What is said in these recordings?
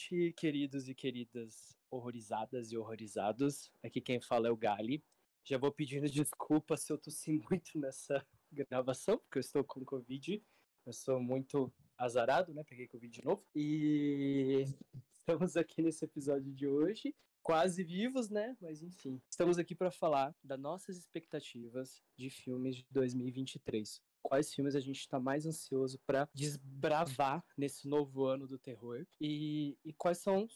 Noite, queridos e queridas horrorizadas e horrorizados. Aqui quem fala é o Gali. Já vou pedindo desculpa se eu tossi muito nessa gravação, porque eu estou com Covid. Eu sou muito azarado, né? Peguei Covid de novo. E estamos aqui nesse episódio de hoje, quase vivos, né? Mas enfim, estamos aqui para falar das nossas expectativas de filmes de 2023 quais filmes a gente está mais ansioso para desbravar nesse novo ano do terror. E, e quais são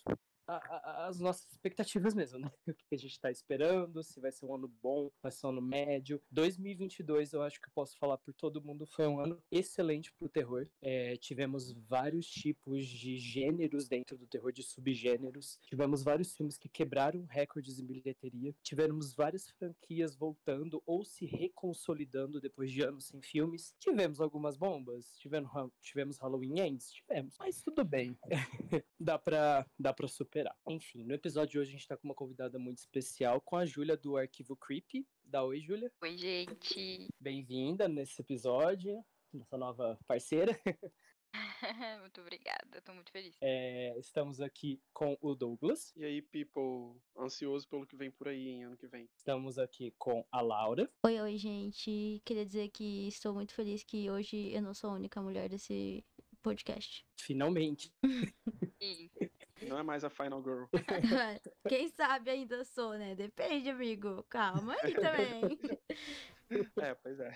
as nossas expectativas mesmo, né? O que a gente está esperando, se vai ser um ano bom, vai ser um ano médio. 2022, eu acho que eu posso falar por todo mundo, foi um ano excelente para o terror. É, tivemos vários tipos de gêneros dentro do terror, de subgêneros. Tivemos vários filmes que quebraram recordes em bilheteria. Tivemos várias franquias voltando ou se reconsolidando depois de anos sem filmes. Tivemos algumas bombas, tivemos, tivemos Halloween Ends, tivemos, mas tudo bem. dá para dá pra superar superar. Enfim, no episódio de hoje a gente tá com uma convidada muito especial, com a Júlia do Arquivo Creepy. Dá oi, Júlia. Oi, gente. Bem-vinda nesse episódio, nossa nova parceira. muito obrigada, tô muito feliz. É, estamos aqui com o Douglas. E aí, people, ansioso pelo que vem por aí em ano que vem. Estamos aqui com a Laura. Oi, oi, gente. Queria dizer que estou muito feliz que hoje eu não sou a única mulher desse podcast. Finalmente. Sim. Não é mais a Final Girl. Quem sabe ainda sou, né? Depende, amigo. Calma aí também. É, pois é.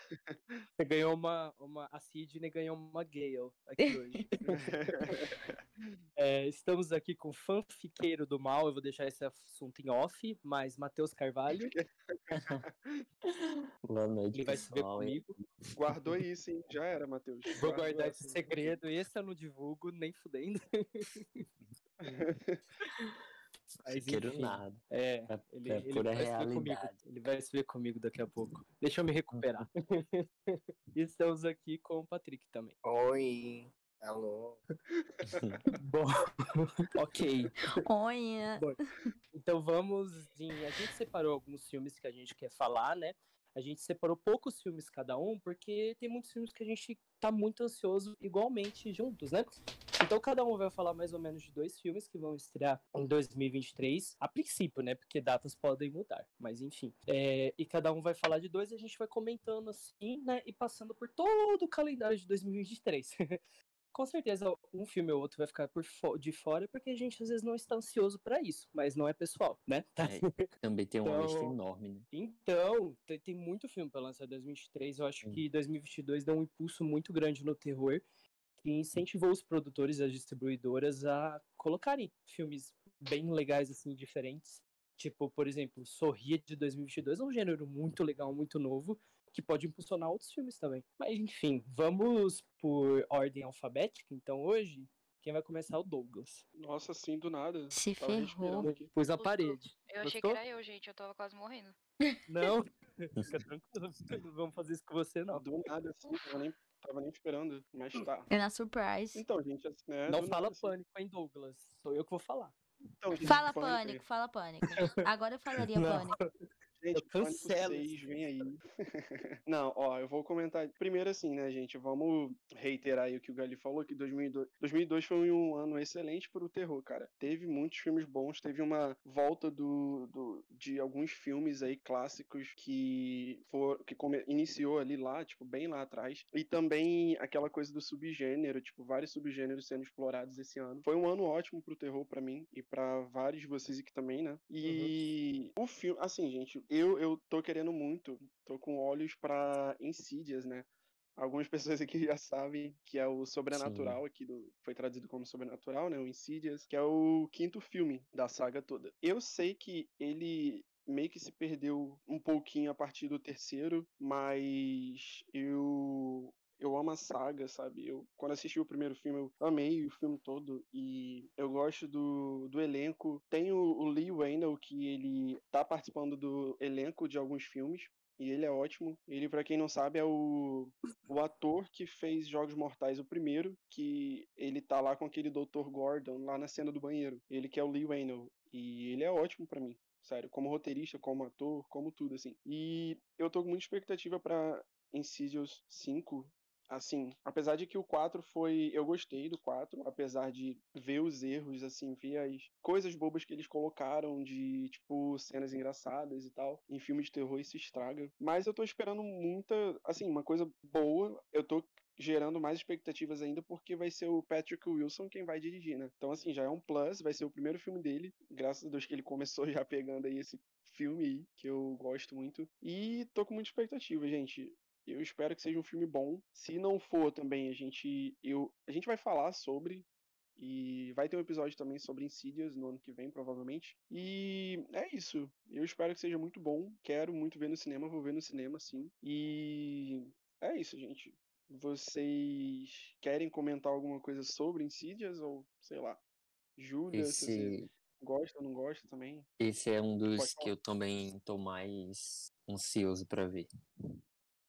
Você ganhou uma, uma. A Sidney ganhou uma Gale aqui hoje. é, estamos aqui com o fanfiqueiro do mal. Eu vou deixar esse assunto em off, mas Matheus Carvalho. Boa noite. Ele vai se ver comigo. Guardou isso, hein? Já era, Matheus. Vou guardar esse segredo. Esse eu não divulgo, nem fudendo. Mas, quero nada. É, é, ele, é ele vai se ver comigo. Ele vai se ver comigo daqui a pouco. Deixa eu me recuperar. estamos aqui com o Patrick também. Oi. Alô. Bom, ok. Oi. Bom, então vamos em. A gente separou alguns filmes que a gente quer falar, né? A gente separou poucos filmes cada um, porque tem muitos filmes que a gente tá muito ansioso igualmente juntos, né? Então cada um vai falar mais ou menos de dois filmes que vão estrear em 2023, a princípio, né? Porque datas podem mudar, mas enfim. É, e cada um vai falar de dois e a gente vai comentando assim, né? E passando por todo o calendário de 2023. com certeza um filme ou outro vai ficar por de fora porque a gente às vezes não está ansioso para isso, mas não é pessoal, né? É, também tem uma então, lista enorme, né? Então, tem, tem muito filme para lançar em 2023. Eu acho que 2022 deu um impulso muito grande no terror que incentivou os produtores e as distribuidoras a colocarem filmes bem legais assim, diferentes. Tipo, por exemplo, Sorria de 2022 é um gênero muito legal, muito novo, que pode impulsionar outros filmes também. Mas enfim, vamos por ordem alfabética. Então hoje, quem vai começar é o Douglas. Nossa, assim, do nada. Se ferrou. Pus a parede. Eu achei que era eu, gente. Eu tava quase morrendo. Não, fica tranquilo. Não vamos fazer isso com você, não. Do nada, assim, eu nem tava nem esperando, mas tá. É na surprise. Então, gente, assim, né, Não fala nada, assim. pânico, hein, Douglas? Sou eu que vou falar. Então, gente, fala pânico, fala pânico. Agora eu falaria pânico. Gente, cancela. 6, vem aí. Não, ó, eu vou comentar. Primeiro, assim, né, gente? Vamos reiterar aí o que o Gali falou: que 2002, 2002 foi um ano excelente para o terror, cara. Teve muitos filmes bons, teve uma volta do, do de alguns filmes aí clássicos que, for, que come, iniciou ali lá, tipo, bem lá atrás. E também aquela coisa do subgênero, tipo, vários subgêneros sendo explorados esse ano. Foi um ano ótimo pro terror para mim e para vários de vocês aqui também, né? E uhum. o filme, assim, gente, eu, eu tô querendo muito, tô com olhos para Insidious, né? Algumas pessoas aqui já sabem que é o Sobrenatural, Sim. aqui do, foi traduzido como Sobrenatural, né? O Insidious, que é o quinto filme da saga toda. Eu sei que ele meio que se perdeu um pouquinho a partir do terceiro, mas eu eu amo a saga, sabe? Eu, quando assisti o primeiro filme, eu amei o filme todo e eu gosto do, do elenco. Tem o, o Lee Wayne, que ele tá participando do elenco de alguns filmes. E ele é ótimo. Ele, para quem não sabe, é o, o ator que fez Jogos Mortais o primeiro, que ele tá lá com aquele Dr. Gordon lá na cena do banheiro. Ele que é o Lee Wayne. E ele é ótimo para mim sério, como roteirista, como ator, como tudo, assim. E eu tô com muita expectativa para Insidious 5, assim, apesar de que o 4 foi. Eu gostei do 4, apesar de ver os erros, assim, ver as coisas bobas que eles colocaram de, tipo, cenas engraçadas e tal. Em filme de terror isso estraga. Mas eu tô esperando muita, assim, uma coisa boa. Eu tô gerando mais expectativas ainda porque vai ser o Patrick Wilson quem vai dirigir, né? Então, assim, já é um plus, vai ser o primeiro filme dele. Graças a Deus que ele começou já pegando aí esse filme que eu gosto muito. E tô com muita expectativa, gente. Eu espero que seja um filme bom. Se não for também, a gente eu a gente vai falar sobre e vai ter um episódio também sobre Insidious no ano que vem, provavelmente. E é isso. Eu espero que seja muito bom. Quero muito ver no cinema, vou ver no cinema, sim. E é isso, gente. Vocês querem comentar alguma coisa sobre Insidious ou sei lá? Júlia, Esse... se você gosta ou não gosta também? Esse é um dos que eu também tô mais ansioso para ver.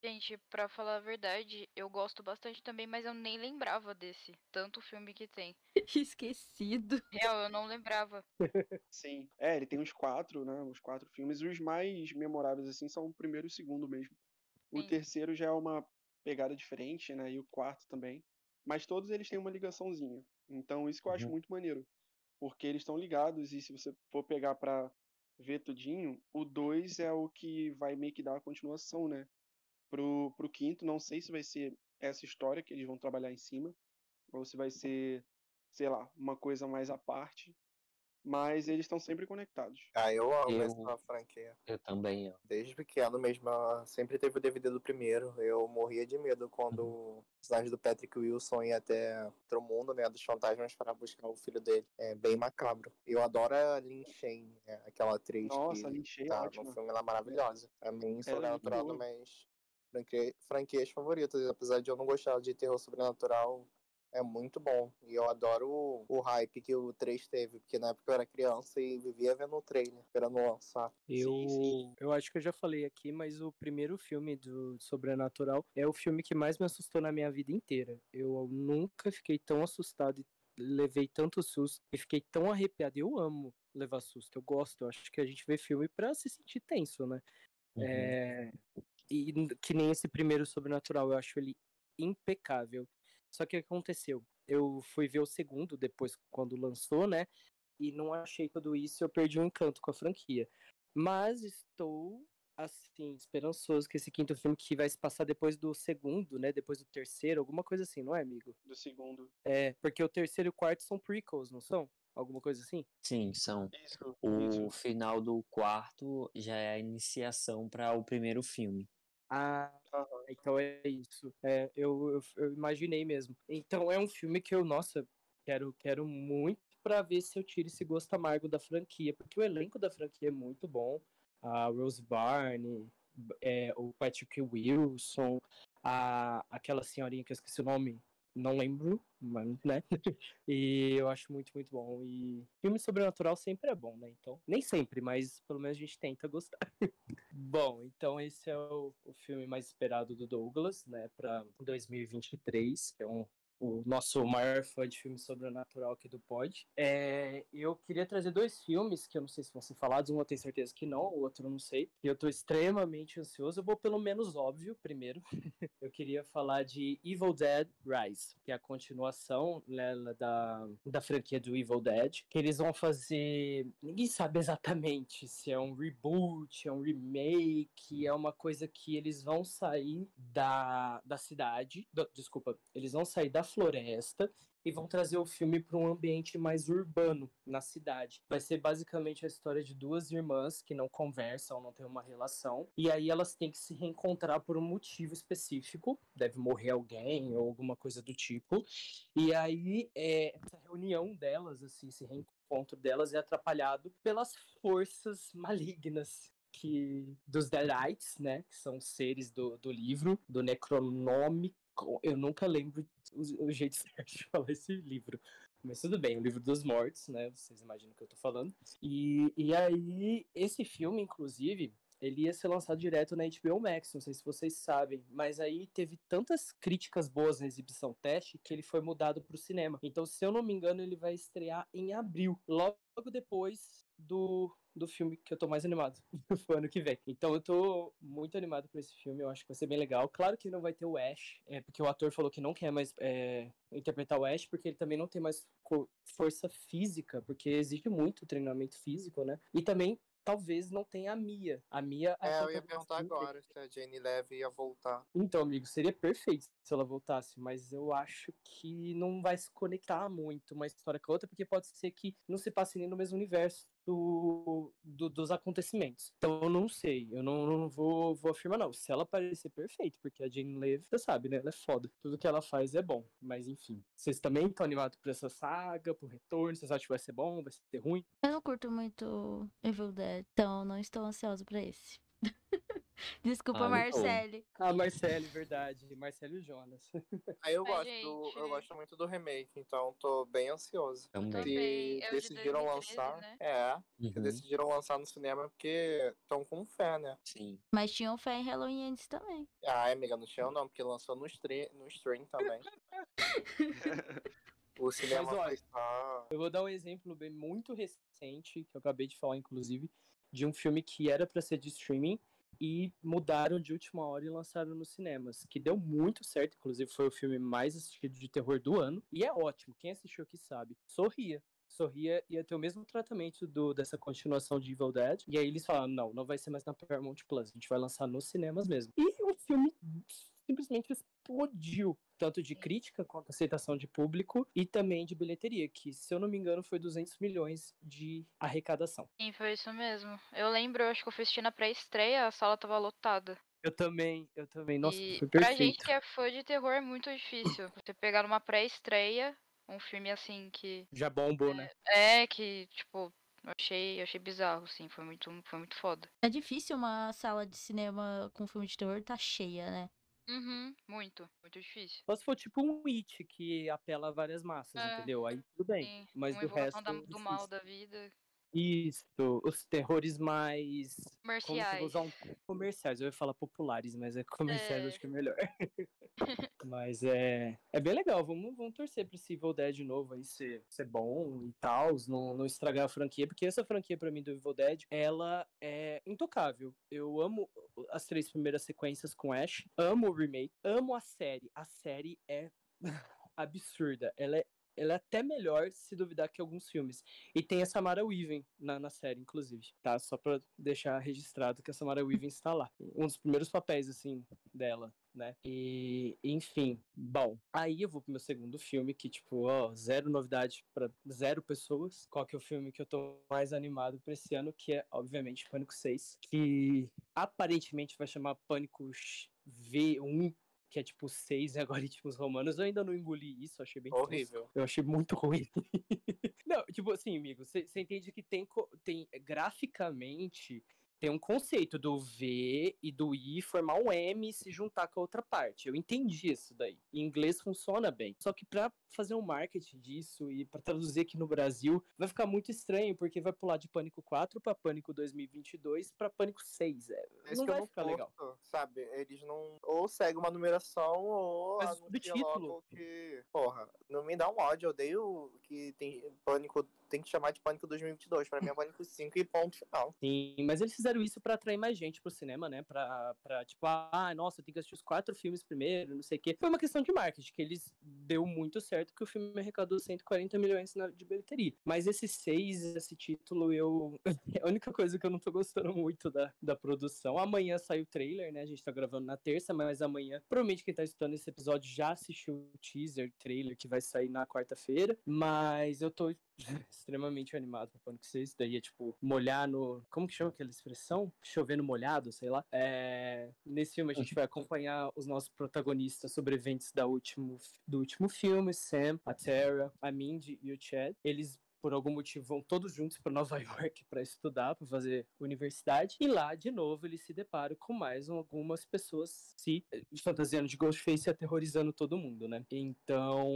Gente, pra falar a verdade, eu gosto bastante também, mas eu nem lembrava desse. Tanto filme que tem. Esquecido. Real, eu não lembrava. Sim. É, ele tem os quatro, né? Os quatro filmes. Os mais memoráveis, assim, são o primeiro e o segundo mesmo. O Sim. terceiro já é uma pegada diferente, né? E o quarto também. Mas todos eles têm uma ligaçãozinha. Então, isso que eu acho uhum. muito maneiro. Porque eles estão ligados, e se você for pegar pra ver tudinho, o 2 é o que vai meio que dar a continuação, né? Pro, pro quinto. Não sei se vai ser essa história que eles vão trabalhar em cima, ou se vai ser, sei lá, uma coisa mais à parte. Mas eles estão sempre conectados. Ah, eu amo eu, essa franquia. Eu também amo. Desde pequeno mesmo, sempre teve o DVD do primeiro. Eu morria de medo quando uhum. o personagem do Patrick Wilson ia até outro mundo, né, dos fantasmas para buscar o filho dele. É bem macabro. Eu adoro a Lin Shen, né, aquela atriz Nossa, que a Lin Shen tá ótima. no filme, ela é maravilhosa. A mim, sobrenatural, é mas franquia, franquias favoritas, apesar de eu não gostar de terror sobrenatural, é muito bom. E eu adoro o, o, hype que o 3 teve, porque na época eu era criança e vivia vendo o trailer, esperando lançar. Eu, sim, sim. eu acho que eu já falei aqui, mas o primeiro filme do Sobrenatural é o filme que mais me assustou na minha vida inteira. Eu nunca fiquei tão assustado e levei tanto susto e fiquei tão arrepiado. Eu amo levar susto, eu gosto. Eu acho que a gente vê filme pra se sentir tenso, né? Uhum. É, e que nem esse primeiro Sobrenatural, eu acho ele impecável. Só que o que aconteceu? Eu fui ver o segundo depois quando lançou, né? E não achei tudo isso, eu perdi o um encanto com a franquia. Mas estou assim, esperançoso que esse quinto filme que vai se passar depois do segundo, né? Depois do terceiro, alguma coisa assim, não é, amigo? Do segundo. É, porque o terceiro e o quarto são prequels, não são? Alguma coisa assim? Sim, são. Isso, o isso. final do quarto já é a iniciação para o primeiro filme. Ah, então é isso. É, eu, eu, eu, imaginei mesmo. Então é um filme que eu, nossa, quero, quero muito para ver se eu tiro esse gosto amargo da franquia, porque o elenco da franquia é muito bom. A Rose Barney, é, o Patrick Wilson, a, aquela senhorinha que eu esqueci o nome, não lembro, mas, né? e eu acho muito, muito bom. E filme sobrenatural sempre é bom, né? Então, nem sempre, mas pelo menos a gente tenta gostar. bom, então esse é o, o filme mais esperado do Douglas, né, para 2023, que é um o nosso maior fã de filme sobrenatural aqui do Pod. É, eu queria trazer dois filmes que eu não sei se vão ser falados, um eu tenho certeza que não, o outro eu não sei. E eu tô extremamente ansioso. Eu vou pelo menos óbvio primeiro. eu queria falar de Evil Dead Rise, que é a continuação né, da, da franquia do Evil Dead, que eles vão fazer. Ninguém sabe exatamente se é um reboot, é um remake, é uma coisa que eles vão sair da, da cidade. Do, desculpa, eles vão sair da floresta e vão trazer o filme para um ambiente mais urbano na cidade. Vai ser basicamente a história de duas irmãs que não conversam, não têm uma relação, e aí elas têm que se reencontrar por um motivo específico, deve morrer alguém ou alguma coisa do tipo. E aí é, essa reunião delas, assim, esse reencontro delas é atrapalhado pelas forças malignas que dos Deadites, né, que são seres do, do livro, do Necronômico, eu nunca lembro o, o jeito certo de falar esse livro. Mas tudo bem, o livro dos mortos, né? Vocês imaginam o que eu tô falando. E, e aí, esse filme, inclusive, ele ia ser lançado direto na HBO Max, não sei se vocês sabem, mas aí teve tantas críticas boas na exibição teste que ele foi mudado para o cinema. Então, se eu não me engano, ele vai estrear em abril, logo depois do, do filme que eu tô mais animado pro ano que vem. Então eu tô muito animado por esse filme, eu acho que vai ser bem legal. Claro que não vai ter o Ash, é, porque o ator falou que não quer mais é, interpretar o Ash, porque ele também não tem mais força física, porque exige muito treinamento físico, né? E também talvez não tenha a Mia. A Mia. É, eu ia perguntar agora se a Jane Leve ia voltar. Então, amigo, seria perfeito se ela voltasse, mas eu acho que não vai se conectar muito uma história com a outra, porque pode ser que não se passe nem no mesmo universo do, do, dos acontecimentos. Então eu não sei, eu não, não vou, vou afirmar não. Se ela parecer perfeito, porque a Jane Leve, você sabe, né? Ela é foda. Tudo que ela faz é bom, mas enfim. Vocês também estão animados por essa saga, por retorno? Vocês acham que vai ser bom, vai ser ruim? Eu não curto muito Evil Dead, então não estou ansioso para esse. Desculpa, ah, Marcele. Ah, Marcele, verdade. Marcele e Jonas. Aí eu gosto, do, eu gosto muito do remake, então tô bem ansioso. Também. Se decidiram 2013, lançar. Né? É, uhum. decidiram lançar no cinema porque estão com fé, né? Sim. Mas tinham fé em Halloween antes também. Ah, amiga, não tinham não, porque lançou no, stream, no stream também. o cinema Mas, olha, tá... Eu vou dar um exemplo bem muito recente, que eu acabei de falar, inclusive, de um filme que era para ser de streaming e mudaram de última hora e lançaram nos cinemas, que deu muito certo, inclusive foi o filme mais assistido de terror do ano, e é ótimo, quem assistiu aqui sabe. Sorria. Sorria ia ter o mesmo tratamento do, dessa continuação de Evil Dead. E aí eles falaram: não, não vai ser mais na Paramount Plus, a gente vai lançar nos cinemas mesmo. E o filme simplesmente explodiu tanto de crítica quanto aceitação de público e também de bilheteria, que, se eu não me engano, foi 200 milhões de arrecadação. Sim, foi isso mesmo. Eu lembro, eu acho que eu fui assistir na pré-estreia, a sala tava lotada. Eu também, eu também. Nossa, e foi perfeito. Pra gente que é fã de terror é muito difícil. Você pegar numa pré-estreia, um filme assim que. Já bombou, né? É, que, tipo, eu achei, eu achei bizarro, assim, foi muito, foi muito foda. É difícil uma sala de cinema com filme de terror tá cheia, né? Uhum, muito, muito difícil. Só se for tipo um It que apela a várias massas, é, entendeu? Aí tudo bem. Sim, mas do resto. Da, do mal da vida. Isso, os terrores mais. Comerciais. Um... Comerciais, eu ia falar populares, mas é comerciais, é... acho que é melhor. mas é, é bem legal, vamos, vamos torcer pra esse Evil Dead de novo aí ser, ser bom e tal, não, não estragar a franquia, porque essa franquia pra mim do Evil Dead, ela é intocável. Eu amo as três primeiras sequências com Ash, amo o remake, amo a série. A série é absurda, ela é ela é até melhor, se duvidar, que alguns filmes. E tem a Samara Weaving na, na série, inclusive, tá? Só pra deixar registrado que a Samara Weaving está lá. Um dos primeiros papéis, assim, dela, né? E, enfim, bom. Aí eu vou pro meu segundo filme, que, tipo, ó, zero novidade para zero pessoas. Qual que é o filme que eu tô mais animado pra esse ano? Que é, obviamente, Pânico 6, que aparentemente vai chamar Pânico V1 que é tipo seis algoritmos romanos. Eu ainda não engoli isso, achei bem horrível. Eu achei muito ruim. não, tipo assim, amigo, você entende que tem, tem graficamente tem um conceito do V e do I formar um M e se juntar com a outra parte. Eu entendi isso daí. Em inglês funciona bem. Só que para fazer um marketing disso e para traduzir aqui no Brasil, vai ficar muito estranho, porque vai pular de Pânico 4 para Pânico 2022 para Pânico 6. É, não vai ficar curto, legal. Sabe, eles não ou seguem uma numeração ou Mas logo que, porra, não me dá um ódio, eu odeio que tem Pânico tem que chamar de Pânico 2022. Pra mim é Pânico 5 e ponto final. Sim, mas eles fizeram isso pra atrair mais gente pro cinema, né? Pra, pra tipo, ah, nossa, tem que assistir os quatro filmes primeiro, não sei o quê. Foi uma questão de marketing, que eles deu muito certo que o filme arrecadou 140 milhões de bilheteria. Mas esse seis, esse título, eu. é a única coisa que eu não tô gostando muito da, da produção. Amanhã sai o trailer, né? A gente tá gravando na terça, mas amanhã, provavelmente quem tá escutando esse episódio já assistiu o teaser, trailer que vai sair na quarta-feira. Mas eu tô extremamente animado pra Pânico 6. Daí é tipo, molhar no. Como que chama aquela expressão? Chover no molhado, sei lá. É... Nesse filme a gente vai acompanhar os nossos protagonistas sobreviventes da último, do último filme: Sam, a Tara, a Mindy e o Chad. Eles por algum motivo vão todos juntos para Nova York para estudar, para fazer universidade. E lá, de novo, eles se deparam com mais algumas pessoas se eh, fantasiando de Ghostface e aterrorizando todo mundo, né? Então,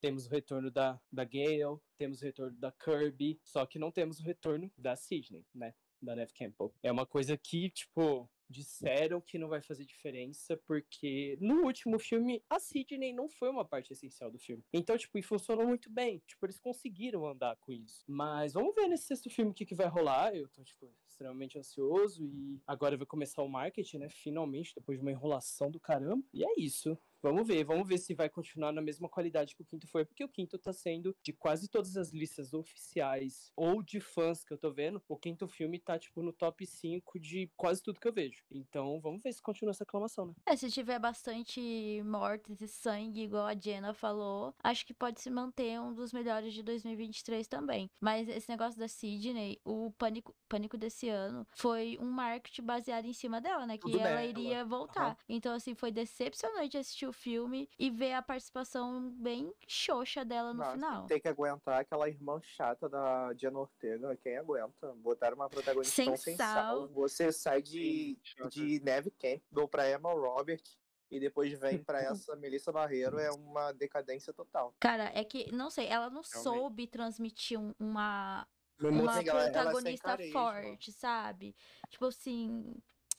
temos o retorno da, da Gale, temos o retorno da Kirby, só que não temos o retorno da Sidney, né? da Neve Campbell. É uma coisa que, tipo, disseram que não vai fazer diferença, porque no último filme a Sidney não foi uma parte essencial do filme. Então, tipo, e funcionou muito bem. Tipo, eles conseguiram andar com isso. Mas vamos ver nesse sexto filme o que, que vai rolar. Eu tô, tipo, extremamente ansioso e agora vai começar o marketing, né? Finalmente, depois de uma enrolação do caramba. E é isso. Vamos ver, vamos ver se vai continuar na mesma qualidade que o quinto foi, porque o quinto tá sendo de quase todas as listas oficiais ou de fãs que eu tô vendo, o quinto filme tá, tipo, no top 5 de quase tudo que eu vejo. Então, vamos ver se continua essa aclamação, né? É, se tiver bastante mortes e sangue, igual a Jenna falou, acho que pode se manter um dos melhores de 2023 também. Mas esse negócio da Sidney, o pânico, pânico desse ano, foi um marketing baseado em cima dela, né? Que Tudo ela iria voltar. Uhum. Então, assim, foi decepcionante assistir o filme e ver a participação bem xoxa dela no Nossa, final. Tem que aguentar aquela irmã chata da Diana Ortega. Quem aguenta? Botar uma protagonista sem, tão sem sal. Você sai de, de Neve Campbell pra Emma Roberts e depois vem para essa Melissa Barreiro é uma decadência total. Cara, é que, não sei, ela não Realmente. soube transmitir uma, uma protagonista ela, ela forte, sabe? Tipo assim,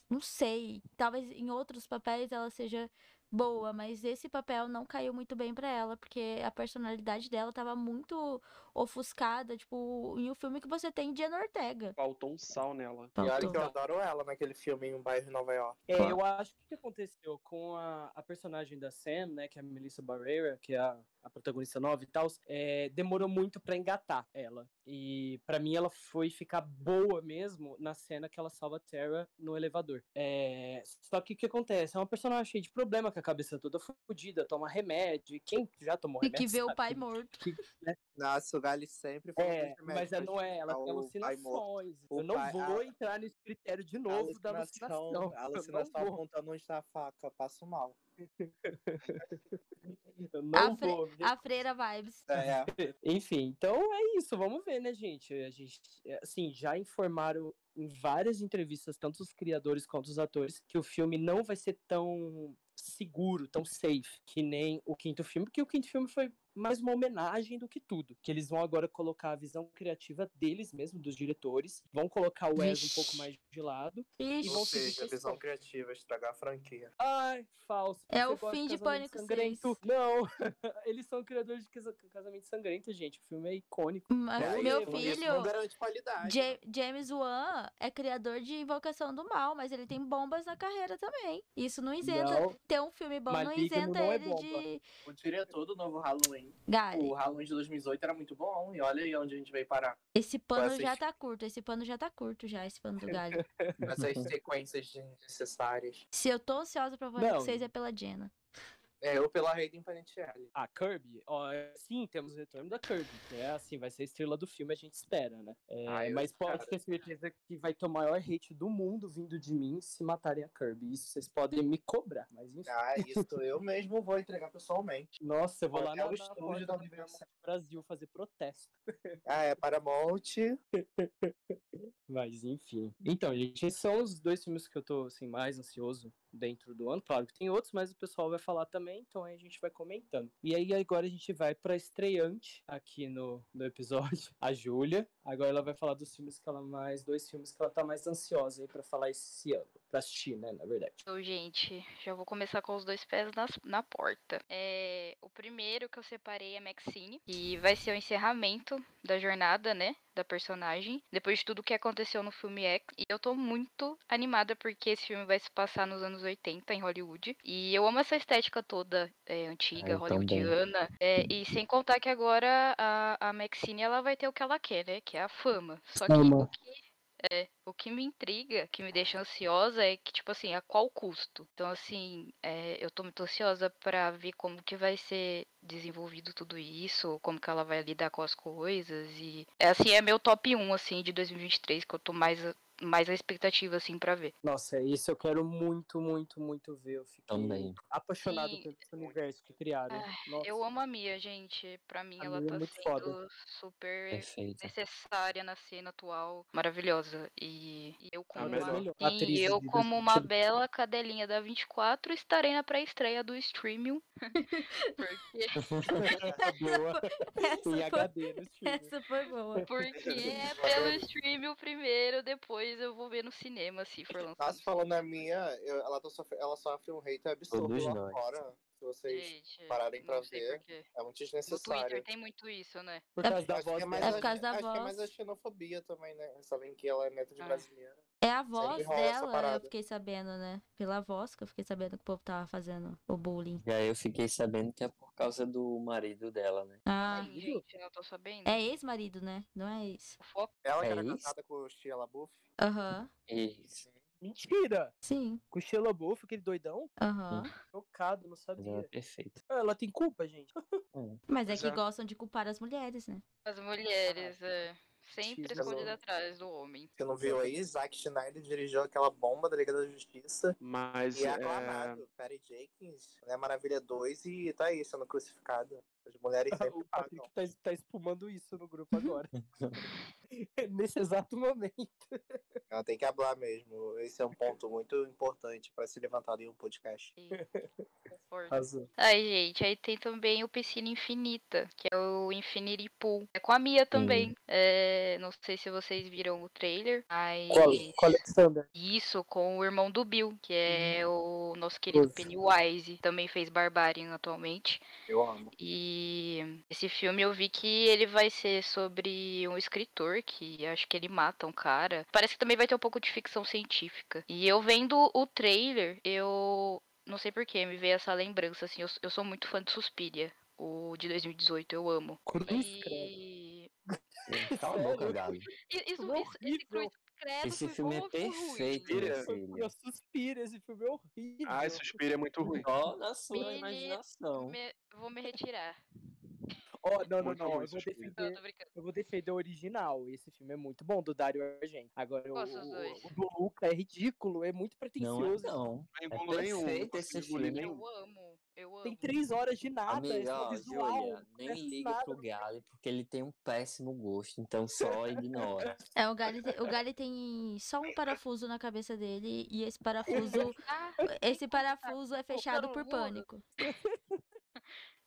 não sei, talvez em outros papéis ela seja boa, mas esse papel não caiu muito bem para ela, porque a personalidade dela tava muito ofuscada, tipo, em um filme que você tem Diana Ortega. Faltou um sal nela. Faltou. E olha que eu adoro ela naquele filme em um bairro em Nova York. É, eu acho que o que aconteceu com a, a personagem da Sam, né, que é a Melissa Barrera, que é a, a protagonista nova e tal, é, demorou muito para engatar ela. E para mim ela foi ficar boa mesmo na cena que ela salva a Terra no elevador. É, só que o que acontece? É uma personagem cheia de problema, com a cabeça toda fodida, toma remédio. E quem já tomou remédio? E que vê o pai morto. Né? Nossa, o Gali sempre foi é, Mas ela não é, ela tem alucinações. Eu não pai, vou a... entrar nesse critério de novo da alucinação. A alucinação apontando onde está a faca, passo mal. a, fre vou, a freira vibes. É. Enfim, então é isso. Vamos ver, né, gente? A gente, assim, já informaram em várias entrevistas, tanto os criadores quanto os atores, que o filme não vai ser tão seguro, tão safe, que nem o quinto filme, porque o quinto filme foi mais uma homenagem do que tudo. Que eles vão agora colocar a visão criativa deles mesmo, dos diretores, vão colocar o Wes um pouco mais de lado. Ixi. E vão seja, a visão criativa, estragar a franquia. Ai, falso. É o fim de, de Pânico sangrento. 6. Não, eles são criadores de casamento sangrento, gente. O filme é icônico. Mas é, meu filho, não garante qualidade. Ja James Wan é criador de Invocação do Mal, mas ele tem bombas na carreira também. Isso não isenta. Não, ter um filme bom não isenta não é ele de. O diretor do novo Halloween Gali. O Halloween de 2018 era muito bom, e olha aí onde a gente veio parar. Esse pano já tá curto, esse pano já tá curto já, esse pano do Gali. Essas sequências desnecessárias. Se eu tô ansiosa pra vocês é pela Jenna. É, eu pela Hayden Panettiere. A Kirby, ó, sim, temos o retorno da Kirby, é assim, vai ser a estrela do filme, a gente espera, né? É, ah, mas pode ter certeza que vai ter o maior hate do mundo vindo de mim se matarem a Kirby. Isso vocês podem me cobrar, mas enfim. Ah, isso eu mesmo vou entregar pessoalmente. Nossa, eu vou lá no estúdio da Universidade Brasil fazer protesto. Ah, é Paramount. mas enfim. Então, gente, esses são os dois filmes que eu tô assim mais ansioso dentro do ano. Claro que tem outros, mas o pessoal vai falar também, então aí a gente vai comentando. E aí agora a gente vai pra estreante aqui no, no episódio, a Júlia. Agora ela vai falar dos filmes que ela mais, dois filmes que ela tá mais ansiosa aí pra falar esse ano. Pra assistir, né, na verdade. Então, gente, já vou começar com os dois pés na, na porta. É, o primeiro que eu separei é Maxine, que vai ser o encerramento da jornada, né, da personagem, depois de tudo que aconteceu no filme X. E eu tô muito animada porque esse filme vai se passar nos anos 80 em Hollywood. E eu amo essa estética toda é, antiga, eu hollywoodiana. É, e sem contar que agora a, a Maxine ela vai ter o que ela quer, né? Que é a fama. Só que o que é, o que me intriga, que me deixa ansiosa é que, tipo assim, a qual custo? Então, assim, é, eu tô muito ansiosa para ver como que vai ser desenvolvido tudo isso, como que ela vai lidar com as coisas e... É, assim, é meu top 1, assim, de 2023, que eu tô mais mais a expectativa, assim, para ver. Nossa, isso eu quero muito, muito, muito ver. Eu fiquei Também. apaixonado Sim. pelo esse universo que criaram. Ah, eu amo a Mia, gente. Pra mim, a ela Mia tá é sendo foda. super Perfeita. necessária na cena atual. Maravilhosa. E, e eu, como, uma, e eu, como uma bela cadelinha da 24, estarei na pré-estreia do Streaming Porque. boa. Essa em foi, HD no stream. essa foi boa. Porque é pelo stream o primeiro, depois eu vou ver no cinema, se for lançado. Mas falando a minha, eu- ela, tá sofre- ela sofre um hate absurdo Todos lá nós. fora. Se vocês Gente, pararem pra ver, é muito No desnecessário. Twitter tem muito isso, né? Por causa da Acho que voz é mais, É por causa da acho que é mais a voz. xenofobia também, né? Sabem que ela é neta de Ah. brasileira. É a voz dela, eu parada. fiquei sabendo, né? Pela voz que eu fiquei sabendo que o povo tava fazendo o bullying. E aí eu fiquei sabendo que é por causa do marido dela, né? Ah, gente, não tô sabendo. é ex-marido, né? Não é ex. Fofoca. Ela que É era isso? casada com o Shia LaBeouf. Aham. Isso. Mentira! Sim. Com o Sheila Buff, aquele doidão? Aham. Chocado, não ela é sabia. perfeita. Ah, Ela tem culpa, gente. Mas é que é. gostam de culpar as mulheres, né? As mulheres, é. Sempre não. atrás do homem. Você não viu aí? Zack Schneider dirigiu aquela bomba da Liga da Justiça. Mas E é é, aclamado. Perry Jenkins, né? Maravilha 2 e tá aí sendo crucificado. As mulheres sempre O Patrick pagam. tá, tá espumando isso no grupo agora. Nesse exato momento. Ela tem que hablar mesmo. Esse é um ponto muito importante pra se levantar em um podcast. Ai, gente, aí tem também o Piscina Infinita, que é o Infinity Pool. É com a Mia também. É, não sei se vocês viram o trailer, mas. Qual, com o Alexander. Isso, com o irmão do Bill, que é o nosso querido. Pennywise. Também fez Barbarian atualmente. Eu amo. E esse filme eu vi que ele vai ser sobre um escritor que acho que ele mata um cara. Parece que também vai ter um pouco de ficção científica. E eu vendo o trailer, eu não sei porquê, me veio essa lembrança, assim. Eu, eu sou muito fã de Suspiria, o de 2018, eu amo. Cruz. E. Cala a boca, Gabi. Isso, Filme isso, esse Cruz. Credo Esse filme é perfeito, filho. Eu suspiro, esse filme é horrível. Ai, Suspiro é muito ruim. Só na sua Menino, imaginação. Me- vou me retirar. Ó, não, não, não. ruim, Eu vou. Não, defender, eu vou defender o original. Esse filme é muito bom, do Dario Argento. Agora, o, o, o do Luca é ridículo, é muito Não é pretencioso. não. Não É engulo nenhum. perfeito não esse filme. Eu amo, eu amo. Tem três horas de nada, é Amiga, só ó, visual. Júlia, não nem liga nada. pro Gali, porque ele tem um péssimo gosto, então só ignora. É, o Gali, o Gali tem só um parafuso na cabeça dele e esse parafuso, Ah, esse parafuso é fechado por pânico.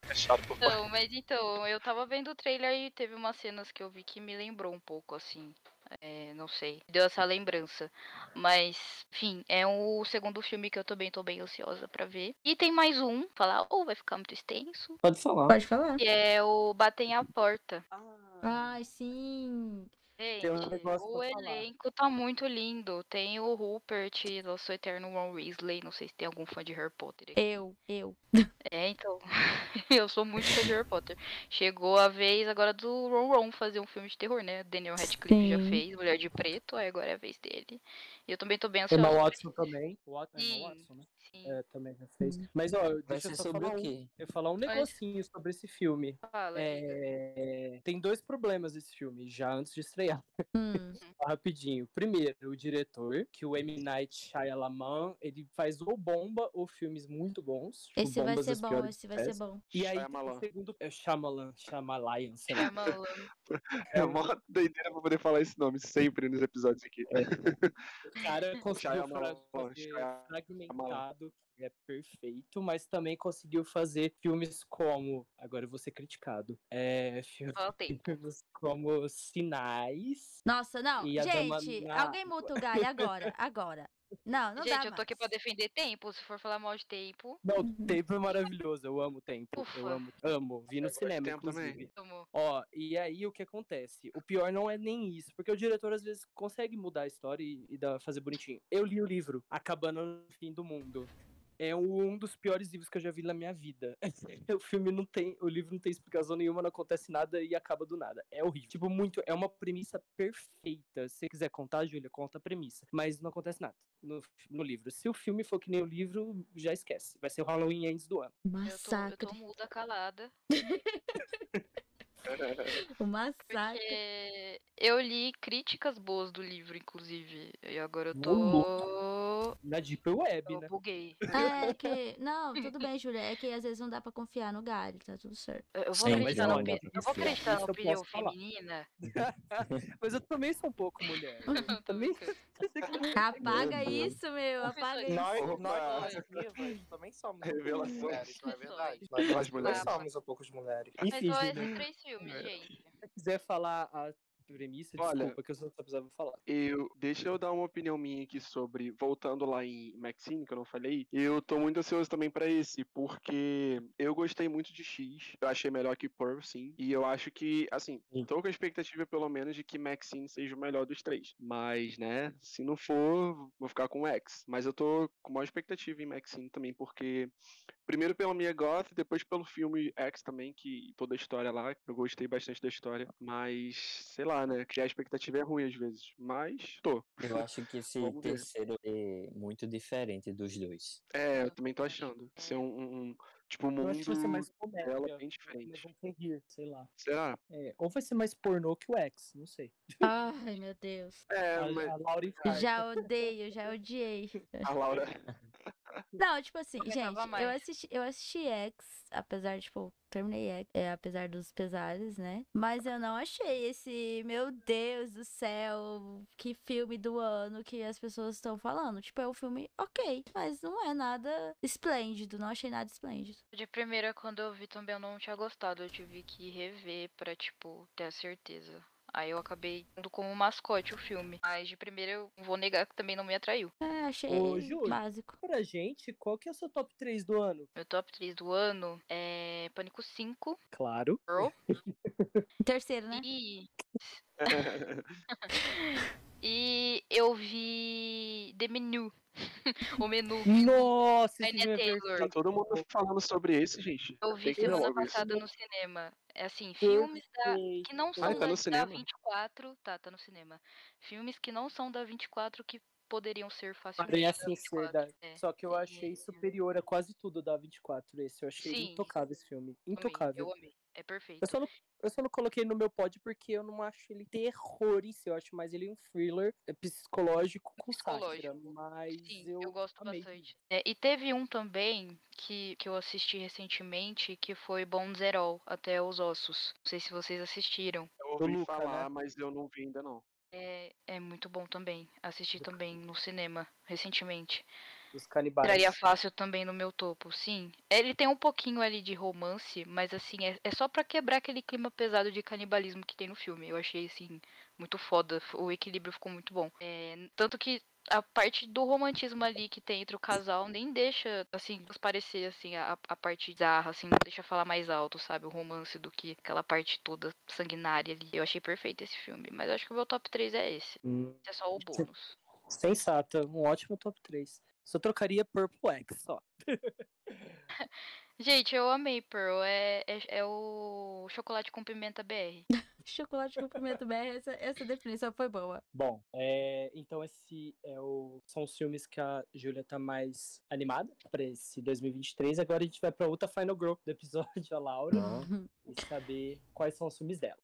É chato por Não, mas então, eu tava vendo o trailer e teve umas cenas que eu vi que me lembrou um pouco, assim. É, não sei. Deu essa lembrança. Mas, enfim, é o segundo filme que eu também tô bem ansiosa pra ver. E tem mais um, falar, ou vai ficar muito extenso. Pode falar. Pode falar. Que é o Batem a Porta. Ah, Ai, sim. Gente, Tem um negócio o pra falar. elenco tá muito lindo. Tem o Rupert, nosso eterno Ron Weasley. Não sei se tem algum fã de Harry Potter aqui. Eu, eu. É, então. eu sou muito fã de Harry Potter. Chegou a vez agora do Ron Ron fazer um filme de terror, né? Daniel Radcliffe já Sim. fez, Mulher de Preto, aí agora é a vez dele. E eu também tô bem Emma ansiosa. Watson também. O Wat- Emma Sim. Watson, né? Sim, É, também já fez. Hum. Mas, ó, Vai deixa eu só sobre falar o um, quê? eu falar um negocinho sobre esse filme. fala. É, Tem dois problemas esse filme, já antes de estrear. Hum. Rapidinho. Primeiro, o diretor, que o M. Night Shyamalan, ele faz ou bomba ou filmes muito bons. tipo, Esse vai ser bom, esse vai ser bom. E aí, o segundo é Shyamalan, Shyamalan, sei lá. Shyamalan. É uma doideira pra poder falar esse nome sempre nos episódios aqui. O cara conseguiu Shyamalan. fragmentado, é perfeito, mas também conseguiu fazer filmes como, agora eu vou ser criticado, é, filmes como Sinais. Nossa, não. E Gente, alguém muta o Gali agora, agora. Não, não dá Gente, eu tô aqui pra mais. defender tempo. Se for falar mal de tempo, Não, Uhum. o Tempo é maravilhoso, eu amo o Tempo, eu Ufa. amo, amo, vi no Eu de cinema, Tempo também. inclusive. tomou. Ó, e aí o que acontece? O pior não é nem isso, porque o diretor às vezes consegue mudar a história e, e dar- fazer bonitinho. Eu li o livro, Acabando no Fim do Mundo. É um dos piores livros que eu já vi na minha vida. o filme não tem, o livro não tem explicação nenhuma, não acontece nada e acaba do nada. É horrível. Tipo, muito, é uma premissa perfeita. Se você quiser contar, Júlia, conta a premissa. Mas não acontece nada no, no livro. Se o filme for que nem o livro, já esquece. Vai ser o Halloween antes do ano. O Eu tô, eu massacre. tô muda, calada. O massacre. Porque eu li críticas boas do livro, inclusive. E agora eu tô. Na Deep Web, eu né? buguei. É que. Não, tudo bem, Júlia. É que às vezes não dá pra confiar no Gary, tá tudo certo. Eu vou Sim, acreditar, na, opi- eu vou acreditar na Isso eu opinião feminina. Mas eu também sou um pouco mulher. Eu também. Apaga isso, meu. Apaga isso. Nós, Opa. nós aqui também somos um Revelações. mulheres, não é verdade? Nós, nós mulheres somos um pouco de mulheres. Mas Enfim, só esses três filmes, gente. se você quiser falar a premissa, Olha, desculpa, que eu só precisava falar. Eu, deixa eu dar uma opinião minha aqui sobre, voltando lá em Maxine, que eu não falei, eu tô muito ansioso também pra esse, porque eu gostei muito de X, eu achei melhor que Pearl, sim, e eu acho que, assim, Sim. tô com a expectativa pelo menos de que Maxine seja o melhor dos três, mas, né, se não for, vou ficar com X, mas eu tô com maior expectativa em Maxine também, porque Primeiro pela minha goth, depois pelo filme X também, que toda a história lá, eu gostei bastante da história, mas sei lá, né? Criar expectativa é ruim às vezes, mas tô. Eu acho que esse terceiro é muito diferente dos dois. É, eu também tô achando. Ser um, um- um- tipo, um Eu acho que vai ser mundo mais comédia. dela bem diferente. vão rir, sei lá. Será? É, ou vai ser mais pornô que o X, não sei. Ai, meu Deus. É, a, mas a Laura. Já odeio, já odiei. a Laura. Não, tipo assim, gente, eu assisti, eu assisti X, apesar de, tipo, terminei X, é, apesar dos pesares, né? Mas eu não achei esse, meu Deus do céu, que filme do ano que as pessoas estão falando. Tipo, é um filme ok, mas não é nada esplêndido, não achei nada esplêndido. De primeira, quando eu vi também, eu não tinha gostado. Eu tive que rever pra, tipo, ter a certeza. Aí eu acabei indo como mascote o filme. Mas de primeira, eu vou negar que também não me atraiu. É, achei Ô, Júlio. básico. Pra gente, qual que é o seu top 3 do ano? Meu top 3 do ano é Pânico 5, Claro. Girl Terceiro, né? e. e eu vi The Menu. o menu. Nossa, esse Anya é Taylor. tá todo mundo falando sobre esse, gente. Eu vi semana isso. passada no cinema. É assim, filmes da, que não Ah, são tá da, no da cinema? 24. Tá, tá no cinema. Filmes que não são da 24 que poderiam ser facilmente a da 24. sinceridade. É. Só que eu achei superior a quase tudo da 24 esse. Eu achei Sim. intocável esse filme. Amei, Intocável. eu amei. É perfeito. Eu só, não, eu só não coloquei no meu pod porque eu não acho ele terror em si. Eu acho mais ele um thriller psicológico com sátira. Psicológico. Mas Sim, eu, eu, gosto amei. bastante. É, e teve um também que, que eu assisti recentemente, que foi Bom Zerol, Até os Ossos. Não sei se vocês assistiram. Eu ouvi Luca, falar, né? mas eu não vi ainda não. É, é muito bom também. Assisti também no cinema recentemente. Os canibais. Entraria fácil também no meu topo, sim. Ele tem um pouquinho ali de romance, mas assim, é, é só pra quebrar aquele clima pesado de canibalismo que tem no filme. Eu achei, assim, muito foda. O equilíbrio ficou muito bom. É, tanto que a parte do romantismo ali que tem entre o casal nem deixa, assim, transparecer, assim, a, a parte bizarra, assim, não deixa falar mais alto, sabe? O romance do que aquela parte toda sanguinária ali. Eu achei perfeito esse filme, mas eu acho que o meu top 3 é esse. Hum, Esse é só o bônus. sensata. Um ótimo top 3. Só trocaria Purple X só. Gente, eu amei Pearl. É, é, é o chocolate com pimenta BR. Chocolate com pimenta BR, essa, essa definição foi boa. Bom, é, então esse é o, são os filmes que a Júlia tá mais animada pra esse 2023. Agora a gente vai pra outra Final Girl do episódio, a Laura, e saber quais são os filmes dela.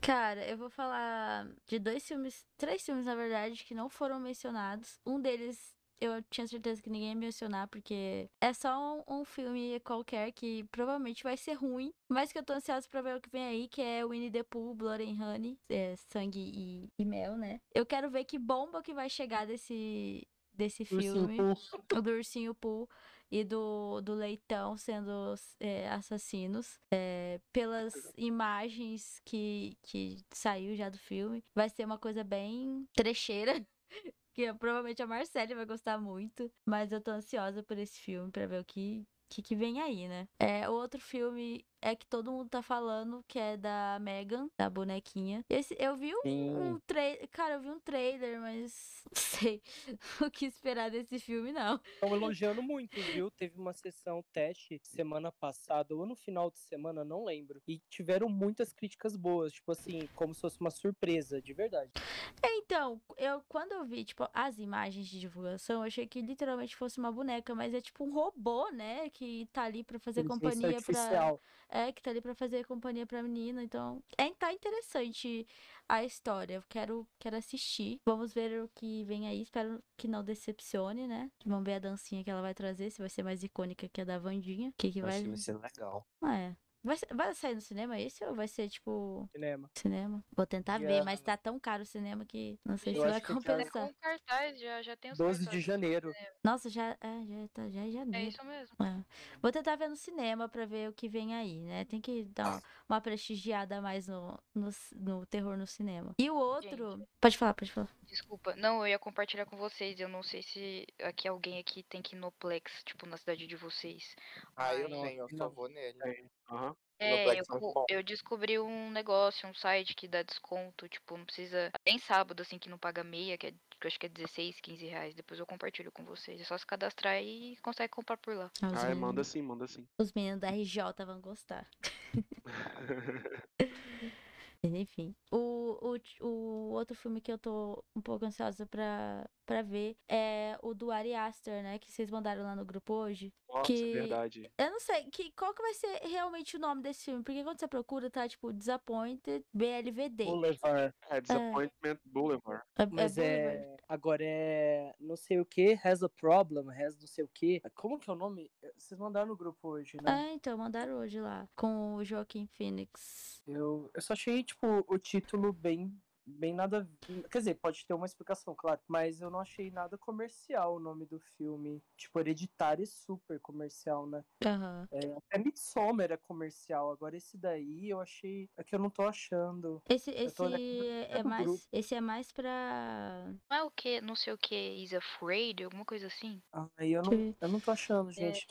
Cara, eu vou falar de dois filmes, três filmes na verdade, que não foram mencionados. Um deles eu tinha certeza que ninguém ia mencionar, porque é só um, um filme qualquer que provavelmente vai ser ruim, mas que eu tô ansiosa pra ver o que vem aí, que é Winnie the Pooh, Blood and Honey, é, Sangue e, e Mel, né? Eu quero ver que bomba que vai chegar desse, desse filme. O do Ursinho Pooh e do, do Leitão sendo é, assassinos. É, pelas imagens que, que saiu já do filme. Vai ser uma coisa bem trecheira. Que provavelmente a Marcele vai gostar muito. Mas eu tô ansiosa por esse filme pra ver o que, que, que vem aí, né? É, o outro filme é que todo mundo tá falando, que é da Megan, da bonequinha. Esse, eu vi um, Sim. um trailer. Cara, eu vi um trailer, mas não sei o que esperar desse filme, não. Estão elogiando muito, viu? Teve uma sessão teste semana passada, ou no final de semana, não lembro. E tiveram muitas críticas boas, tipo assim, como se fosse uma surpresa, de verdade. Então, eu quando eu vi, tipo, as imagens de divulgação, eu achei que literalmente fosse uma boneca, mas é tipo um robô, né? Que tá ali pra fazer Inteligência companhia pra. É, que tá ali pra fazer companhia pra menina. Então, é, tá interessante a história. Eu quero, quero assistir. Vamos ver o que vem aí. Espero que não decepcione, né? Vamos ver a dancinha que ela vai trazer, se vai ser mais icônica que a da Vandinha. O que, que vai. Acho que vai ser legal. É. Vai, vai sair no cinema esse ou vai ser tipo. Cinema. Cinema? Vou tentar ver, mas tá tão caro o cinema que não sei Eu se vai que compensar. Com cartaz, já, já tem os 12 de janeiro. Nossa, já é, já tá, já é É janeiro. isso mesmo. É. Vou tentar ver no cinema pra ver o que vem aí, né? Tem que dar uma, uma prestigiada a mais no, no, no terror no cinema. E o outro. Pode falar, pode falar. Desculpa. Não, eu ia compartilhar com vocês. Eu não sei se aqui alguém aqui tem Kinoplex, tipo, na cidade de vocês. Ah, eu Mas- tenho, eu só não. vou nele. Aham. É, eu, é eu descobri um negócio, um site que dá desconto, tipo, não precisa. Tem sábado, assim, que não paga meia, que, é, que eu acho que é 16, 15 reais. Depois eu compartilho com vocês. É só se cadastrar e consegue comprar por lá. Ah, Ah, meninos, manda sim, manda sim. os meninos da RJ vão gostar. Enfim. O, o, o outro filme que eu tô um pouco ansiosa pra, pra ver é o do Ari Aster, né? Que vocês mandaram lá no grupo hoje. Nossa, Que- é verdade. Eu não sei, que, qual que vai ser realmente o nome desse filme? Porque quando você procura, tá tipo Disappointed BLVD. Boulevard. É Disappointment Boulevard. É, Mas Boulevard. é. Agora é. Não sei o que, has a problem, has não sei o que. Como que é o nome? Vocês mandaram no grupo hoje, né? É, então, mandaram hoje lá. Com o Joaquim Phoenix. Eu, eu só achei, tipo, o título bem. Bem nada. Quer dizer, pode ter uma explicação, claro. Mas eu não achei nada comercial o nome do filme. Tipo, hereditário é super comercial, né? Aham. É, até Midsommar é comercial. Agora esse daí eu achei. É que eu não tô achando. Esse, esse tô é mais. grupo. Esse é mais pra. Não é o que, não sei o que, is afraid, alguma coisa assim. Aí eu não, eu não tô achando, gente.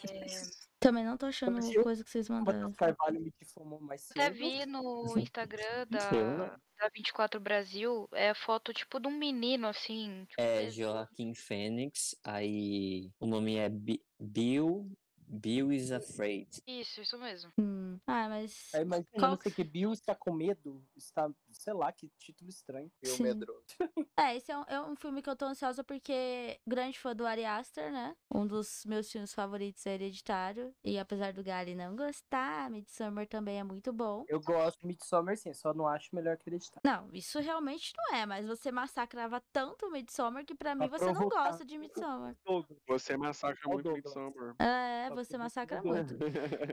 Também não tô achando Parecia coisa que vocês mandaram. Carvalho me difamou mais cedo. Até vi no Instagram da, Eu da 24 Brasil, é foto tipo de um menino assim. Tipo, É Joaquim Fênix, aí o nome é Bi- Bill. Bill is Afraid. Isso, isso mesmo. Hum. Ah, mas. Aí, mas Qual não sei o que, Bill está com medo, está, sei lá, que título estranho. E o Sim. medroso. É, esse é um, é um filme que eu tô ansiosa porque grande fã do Ari Aster, né? Um dos meus filmes favoritos é Hereditário. E apesar do Gali não gostar, Midsommar também é muito bom. Eu gosto de Midsommar, sim, só não acho melhor que Hereditário. Não, isso realmente não é, mas você massacrava tanto Midsommar que pra mim Pra você não provocar. gosta de Midsommar. Você massacra muito. Midsommar. É, Só você massacra muito.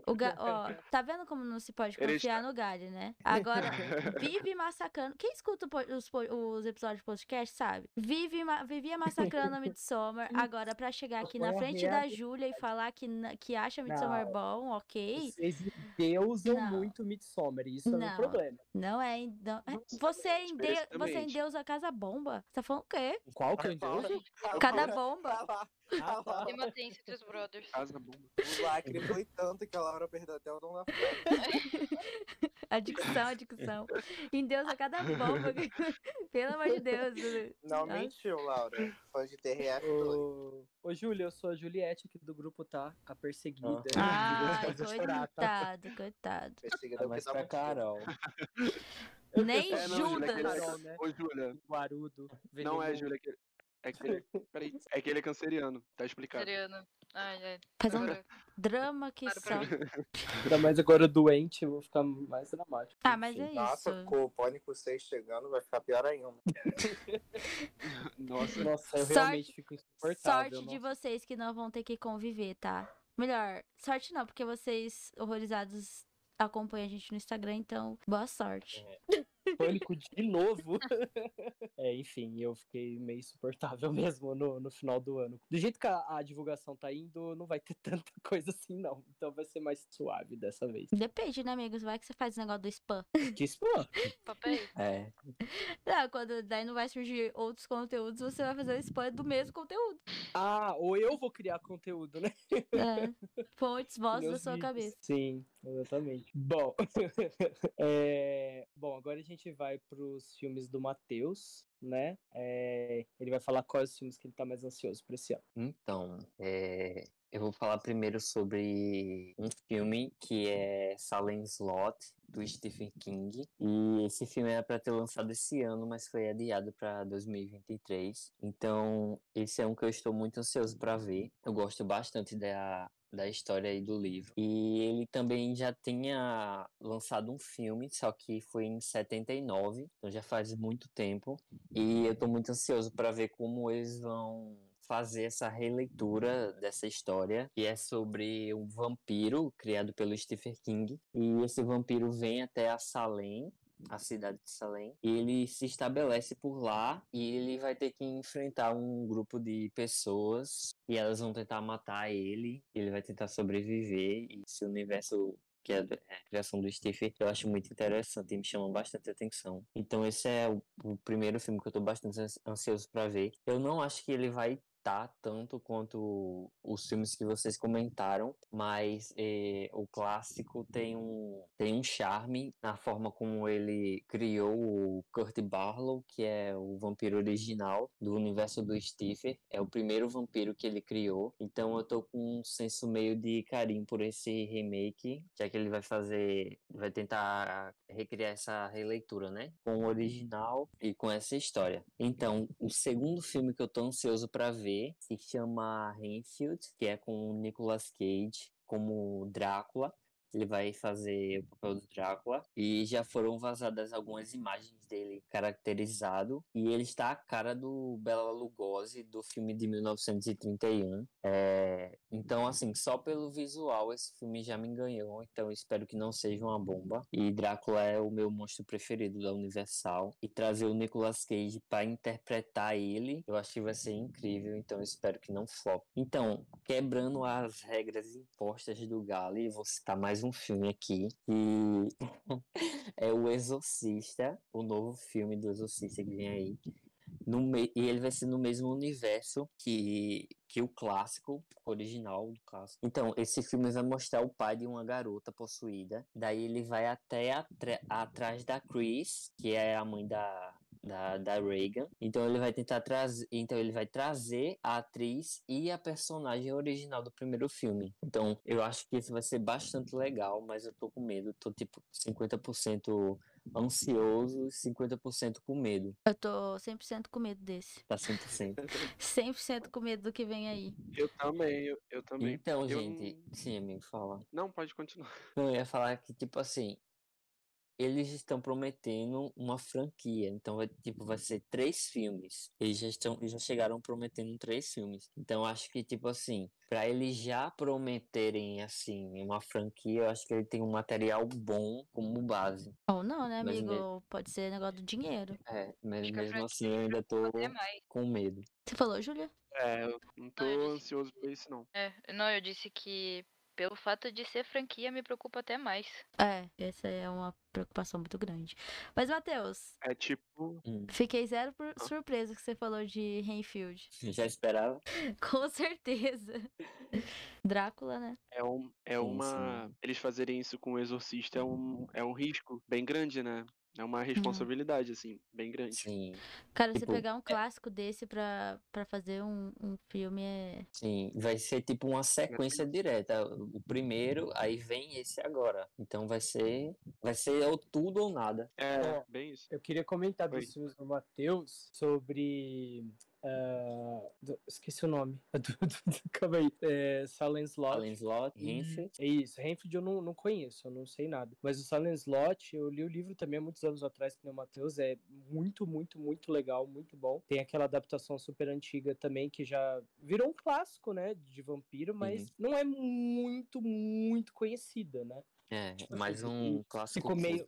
O Ga- ó, tá vendo como não se pode confiar no Gali, né? Agora, vive massacrando. Quem escuta os, os episódios de podcast sabe? Vive, ma- vivia massacrando a Midsommar. Agora, pra chegar aqui na frente da. Júlia e falar que, que acha Midsommar Não. bom, ok. Vocês deusam Não. muito Midsommar, e isso é Não. um problema. Não é. Não, é- você, em de, você endeusa a casa bomba. Você tá falando o quê? Qual que é o Fala. endeuso? Cada bomba. Ah Ah, tá. Tenso entre os brothers. Casa bomba. O lacre foi tanto que a Laura perdeu até o dom da Adicção, adicção. Endeusa cada bomba. Pelo amor de Deus. Não Nossa. mentiu, Laura. Fã de TRF dois. Ô, Júlia, eu sou a Juliette aqui do grupo, tá? A perseguida. Vou fazer chorar, tá? coitado, coitado. Perseguida porque mais tá pra Carol. Nem É, não, Júlia, Judas. Carol, né? Ô, Júlia. Guarudo. Não é. Júlia. que- É que ele, peraí, é que ele é canceriano, tá explicado. Seriano. Ai, ai. Faz um drama que Claro, só. Ainda mais agora doente, eu vou ficar mais dramático. Ah, mas é. Nossa, isso. com o Pânico 6 chegando vai ficar pior ainda. Nossa, Nossa, eu Sorte- realmente fico insuportável. Sorte de vocês que não vão ter que conviver, tá? Melhor, sorte não, porque vocês horrorizados acompanham a gente no Instagram, então boa sorte. Pânico de novo. é, enfim, eu fiquei meio insuportável mesmo no, no final do ano. Do jeito que a, a divulgação tá indo, não vai ter tanta coisa assim, não. Então vai ser mais suave dessa vez. Depende, né, amigos? Vai que você faz o negócio do spam. Que spam? Papel. É. Não, quando daí não vai surgir outros conteúdos, você vai fazer o spam do mesmo conteúdo. Ah, ou eu vou criar conteúdo, né? É. Fontes, vozes da sua vídeos. cabeça. Sim, exatamente. Bom, é, bom, agora a gente vai pros filmes do Matheus, né? É, ele vai falar quais os filmes que ele tá mais ansioso pra esse ano. Então, é, eu vou falar primeiro sobre um filme que é Salem Slot, do Stephen King. E esse filme era para ter lançado esse ano, mas foi adiado para 2023. Então, esse é um que eu estou muito ansioso para ver. Eu gosto bastante da da história aí do livro. E ele também já tinha lançado um filme, só que foi em 79, então já faz muito tempo. E eu tô muito ansioso para ver como eles vão fazer essa releitura dessa história, que é sobre um vampiro criado pelo Stephen King. E esse vampiro vem até a Salem, a cidade de Salem. E ele se estabelece por lá e ele vai ter que enfrentar um grupo de pessoas e elas vão tentar matar ele. Ele vai tentar sobreviver e esse universo que é a criação do Stephen, eu acho muito interessante e me chama bastante atenção. Então esse é o, o primeiro filme que eu tô bastante ansioso para ver. Eu não acho que ele vai tá tanto quanto os filmes que vocês comentaram, mas eh, o clássico tem um, tem um charme na forma como ele criou o Kurt Barlow, que é o vampiro original do universo do Stephen, é o primeiro vampiro que ele criou, então eu tô com um senso meio de carinho por esse remake, já que ele vai fazer, vai tentar recriar essa releitura, né, com o original e com essa história. Então, o segundo filme que eu tô ansioso para ver se chama Renfield, que é com o Nicolas Cage como Drácula. Ele vai fazer o papel do Drácula. E já foram vazadas algumas imagens dele caracterizado. E ele está a cara do Bela Lugosi, do filme de 1931. É... Então, assim, só pelo visual esse filme já me ganhou. Então, espero que não seja uma bomba. E Drácula é o meu monstro preferido da Universal. E trazer o Nicolas Cage para interpretar ele, eu acho que vai ser incrível. Então, espero que não flop. Então, quebrando as regras impostas do Gali, vou citar mais mais um filme aqui, que é O Exorcista, o novo filme do Exorcista que vem aí. No me... E ele vai ser no mesmo universo que, que o clássico, original do clássico. Então, esse filme vai mostrar o pai de uma garota possuída. Daí ele vai até atrás da Chris, que é a mãe da, da, da Reagan. Então ele vai tentar trazer, então ele vai trazer a atriz e a personagem original do primeiro filme. Então eu acho que isso vai ser bastante legal, mas eu tô com medo, tô tipo 50% ansioso e 50% com medo. Eu tô 100% com medo desse. Tá 100%. 100% com medo do que vem aí. Eu também, eu, eu também. Então, eu... gente, sim, amigo, fala. Não, pode continuar. Eu ia falar que, tipo assim, eles estão prometendo uma franquia. Então, vai, tipo, vai ser três filmes. Eles já, estão, já chegaram prometendo três filmes. Então, acho que, tipo assim, para eles já prometerem, assim, uma franquia, eu acho que ele tem um material bom como base. Ou não, né, amigo? Mas, Pode ser negócio do dinheiro. É, mas mesmo assim, eu ainda tô com medo. Você falou, Júlia? É, eu não tô não, ansioso por isso, não. É, não, eu disse que pelo fato de ser franquia, me preocupa até mais. É, essa é uma preocupação muito grande. Mas, Matheus. É tipo. Hum. Fiquei zero por ah. surpresa que você falou de Renfield. Já esperava? Com certeza. Drácula, né? É, um, é sim, uma. Sim. Eles fazerem isso com o Exorcista é um, é um risco bem grande, né? É uma uhum. responsabilidade, assim, bem grande. Sim. Cara, tipo, você pegar um é clássico é... desse pra, pra fazer um, um filme é. Sim, vai ser tipo uma sequência direta. O primeiro, aí vem esse agora. Então vai ser. Vai ser ou tudo ou nada. É, bem isso. Eu queria comentar filmes do Matheus sobre Uh, do, esqueci o nome. Do, do, calma aí. É, Silent Slot. Silent Slot, Renfield. É isso. Renfield eu não, não conheço, eu não sei nada. Mas o Silent Slot, eu li o livro também há muitos anos atrás, que o Matheus. É muito, muito, muito legal, muito bom. Tem aquela adaptação super antiga também, que já virou um clássico, né? De vampiro, mas uhum. não é muito, muito conhecida, né? É, tipo, mais assim, um clássico. Ficou meio.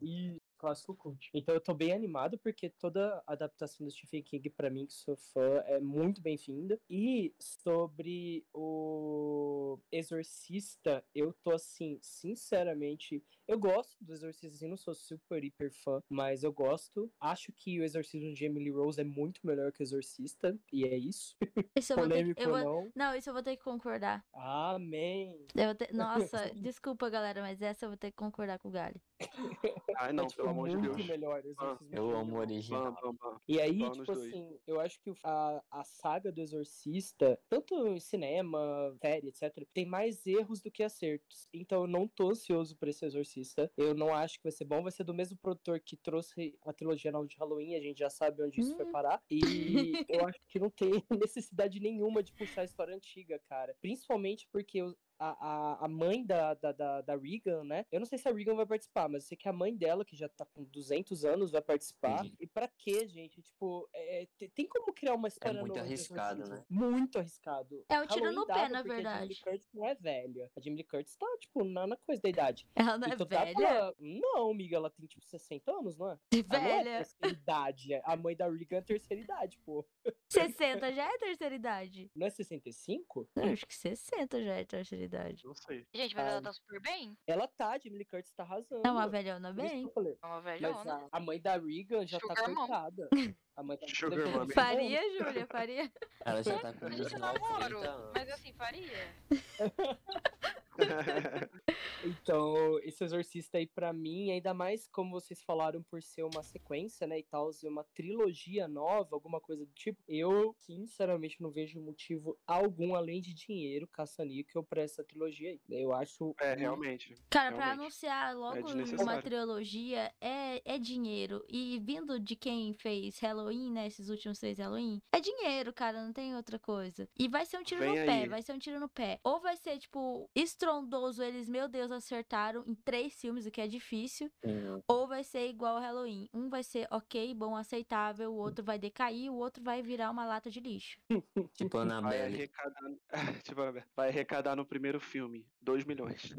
E clássico cult. Então eu tô bem animado porque toda a adaptação do Stephen King para mim que sou fã é muito bem-vinda. E sobre o Exorcista, eu tô assim, sinceramente, eu gosto do Exorcista, assim, não sou super hiper fã, mas eu gosto. Acho que o Exorcismo de Emily Rose é muito melhor que o Exorcista, e é isso. Isso eu Polêmico vou ter que, eu vou... não. isso eu vou ter que concordar. Amém. Te... Nossa, desculpa, galera, mas essa eu vou ter que concordar com o Gali. Ai, não, pelo amor de Deus. Muito melhor. Ah, eu amo o original. E aí, tipo assim, eu acho que a, a saga do Exorcista, tanto em cinema, série, etc., tem mais erros do que acertos. Então eu não tô ansioso por esse Exorcista. Eu não acho que vai ser bom. Vai ser do mesmo produtor que trouxe a trilogia nova de Halloween. A gente já sabe onde isso hum. foi parar. E eu acho que não tem necessidade nenhuma de puxar a história antiga, cara. Principalmente porque a, a mãe da, da, da, da, Regan, né? Eu não sei se a Regan vai participar, mas eu sei que a mãe dela, que já tá com 200 anos, vai participar. Sim. E pra quê, gente? Tipo, é, tem como criar uma história É muito arriscado, né? Muito arriscado. É um tiro no pé, na verdade. A Jamie Curtis não é velha. A Jamie Curtis tá, tipo, na, na coisa da idade. Ela não é então, velha? Tá, não, amiga, ela tem, tipo, 60 anos, não é? Velha. Não é terceira idade. A mãe da Regan é terceira idade, pô. 60 já é terceira idade. Não é 65? Eu acho que 60 já é terceira idade. Não sei. Gente, mas ah, ela tá super bem. Ela tá, Jamie Lee Curtis tá arrasando. É uma velhona bem. É uma velhona. Mas a, a, mãe da Regan já tá Sugar tá coitada. A mãe tá Sugar Faria, Júlia, faria. Ela já tá com 19 namoro, mas assim, faria. então, esse Exorcista aí, para mim, ainda mais como vocês falaram, por ser uma sequência, né, e tal, ser uma trilogia nova, alguma coisa do tipo, eu, sinceramente, não vejo motivo algum, além de dinheiro, caça-níquel, pra essa trilogia aí. Eu acho... É, realmente. Cara, realmente. pra anunciar logo é uma trilogia, é, é dinheiro. E vindo de quem fez Halloween, né, esses últimos três Halloween, é dinheiro, cara, não tem outra coisa. E vai ser um tiro Vem no aí. pé, vai ser um tiro no pé. Ou vai ser, tipo, estrondoso, eles, meu Deus, acertaram em três filmes, o que é difícil. Uhum. Ou vai ser igual ao Halloween. Um vai ser ok, bom, aceitável, o outro vai decair, o outro vai virar uma lata de lixo. tipo Annabelle. Vai arrecadar, tipo, vai arrecadar no primeiro filme 2 milhões.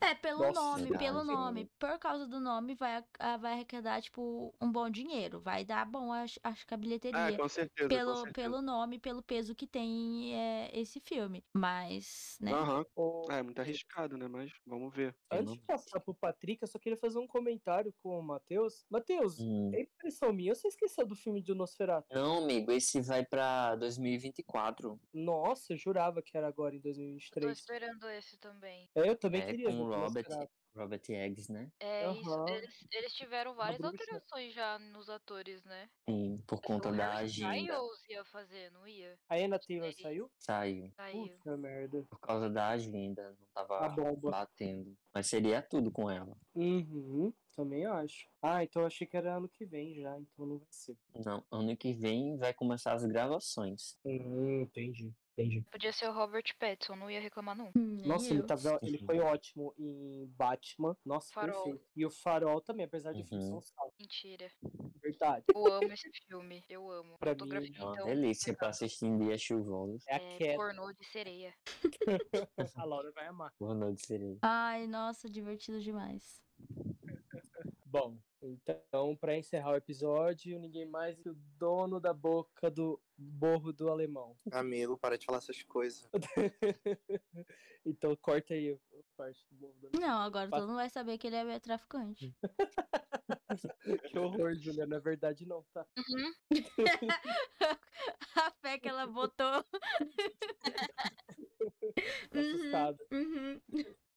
É, pelo Nossa, nome, verdade. pelo nome. Por causa do nome, vai, vai arrecadar, tipo, um bom dinheiro. Vai dar bom, acho, acho que a bilheteria. Ah, com certeza, pelo, com certeza. pelo nome, pelo peso que tem é, esse filme. Mas, né? Aham. Uhum. É, muito arriscado, né? Mas vamos ver. Antes de passar pro Patrick, eu só queria fazer um comentário com o Matheus. Matheus, hum. é impressão minha, você esqueceu do filme de Nosferatu? Não, amigo, esse vai pra 2024. Nossa, eu jurava que era agora em 2023. Eu tô esperando esse também. É, eu também é, queria. Com o Robert, Robert Eggs, né? É, uhum. isso. Eles, eles tiveram várias alterações já nos atores, né? Sim, por conta o da agenda. Styles ia fazer, não ia? A Anna Taylor saiu? Saiu. Saiu. Puta merda. Por causa da agenda, não tava batendo. Mas seria tudo com ela. Uhum, também acho. Ah, então eu achei que era ano que vem já, então não vai ser. Não, ano que vem vai começar as gravações. Hum, entendi. Entendi. Podia ser o Robert Pattinson, não ia reclamar não. Hum, Nossa, ele, tava, ele foi ótimo em Batman. Nossa, Farol. perfeito. E o Farol também, apesar de uhum. filme são. Mentira. Verdade. Eu amo esse filme. Eu amo. Pra Fotografia, mim, é uma então, delícia legal. pra assistir em dias chuvosos. É a é, queda. Pornô de sereia. a Laura vai amar. Pornô de sereia. Ai, nossa, divertido demais. Bom, então, para encerrar o episódio, ninguém mais que o dono da boca do borro do alemão. Amigo, para de falar essas coisas. então, corta aí a parte do borro do alemão. Não, agora todo mundo vai saber que ele é traficante. que horror, Julia. Não é verdade, não, tá? Uhum. a fé que ela botou. Assustada. Uhum.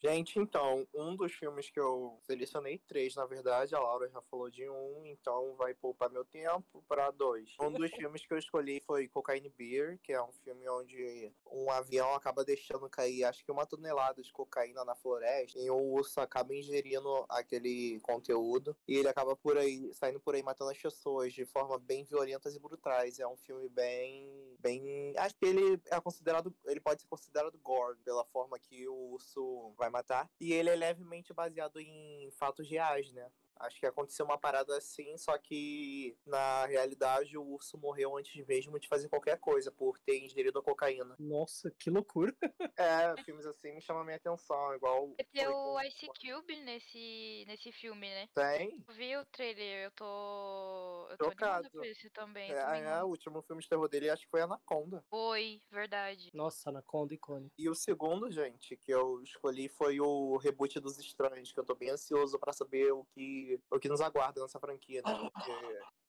Gente, então, um dos filmes que eu selecionei, três na verdade, a Laura já falou de um, então vai poupar meu tempo para dois. Um dos filmes que eu escolhi foi Cocaine Beer, que é um filme onde um avião acaba deixando cair acho que uma tonelada de cocaína na floresta e o urso acaba ingerindo aquele conteúdo e ele acaba por aí, saindo por aí matando as pessoas de forma bem violentas e brutais. É um filme bem, bem, acho que ele é considerado, ele pode ser considerado gore pela forma que o urso vai matar. E ele é levemente baseado em fatos reais, né? Acho que aconteceu uma parada assim, só que na realidade o urso morreu antes mesmo de fazer qualquer coisa, por ter ingerido a cocaína. Nossa, que loucura. É, filmes assim me chamam a minha atenção, igual. Tem o Ice Cube nesse, nesse filme, né? Tem. Vi o trailer, eu tô. Eu tô Trocado. por esse também. É, também é, o último filme de terror dele acho que foi Anaconda. Foi, verdade. Nossa, Anaconda icônico. E o segundo, gente, que eu escolhi foi o reboot dos Estranhos, que eu tô bem ansioso para saber o que o que nos aguarda nessa franquia, né? Porque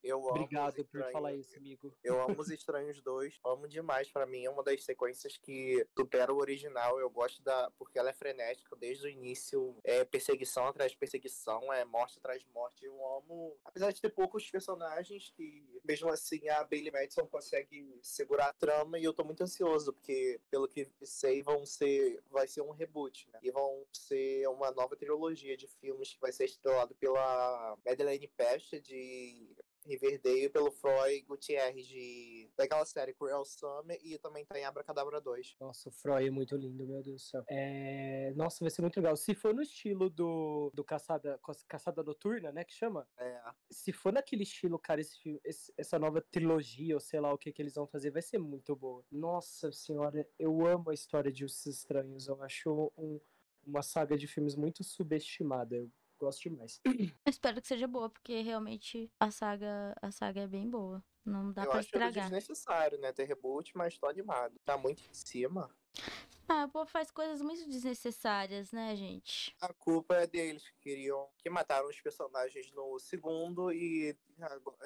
eu Obrigado por falar isso, amigo. Eu amo Os Estranhos 2, amo demais. Para mim é uma das sequências que supera o original. Eu gosto da. porque ela é frenética desde o início. É perseguição atrás de perseguição, é morte atrás de morte. Eu amo. Apesar de ter poucos personagens, que mesmo assim a Bailey Madison consegue segurar a trama. E eu tô muito ansioso, porque pelo que sei, vão ser. vai ser um reboot, né? E vão ser uma nova trilogia de filmes que vai ser estrelado pela Madeleine Pest de Riverdale pelo Freud Gutierrez de, daquela série Cruel Summer e também tem Abracadabra 2. Nossa, o Freud é muito lindo, meu Deus do céu. É... Nossa, vai ser muito legal. Se for no estilo do, do Caçada, Caçada Noturna, né, que chama? É. Se for naquele estilo, cara, esse, esse, essa nova trilogia, ou sei lá o que, que eles vão fazer, vai ser muito boa. Nossa senhora, eu amo a história de Os Estranhos. Eu acho um, uma saga de filmes muito subestimada. Eu gosto demais. Eu espero que seja boa, porque realmente a saga, a saga é bem boa. Não dá eu pra acho estragar. desnecessário, né? Ter reboot, mas tô animado. Tá muito em cima. Ah, o povo faz coisas muito desnecessárias, né, gente? A culpa é deles que queriam. que mataram os personagens no segundo e,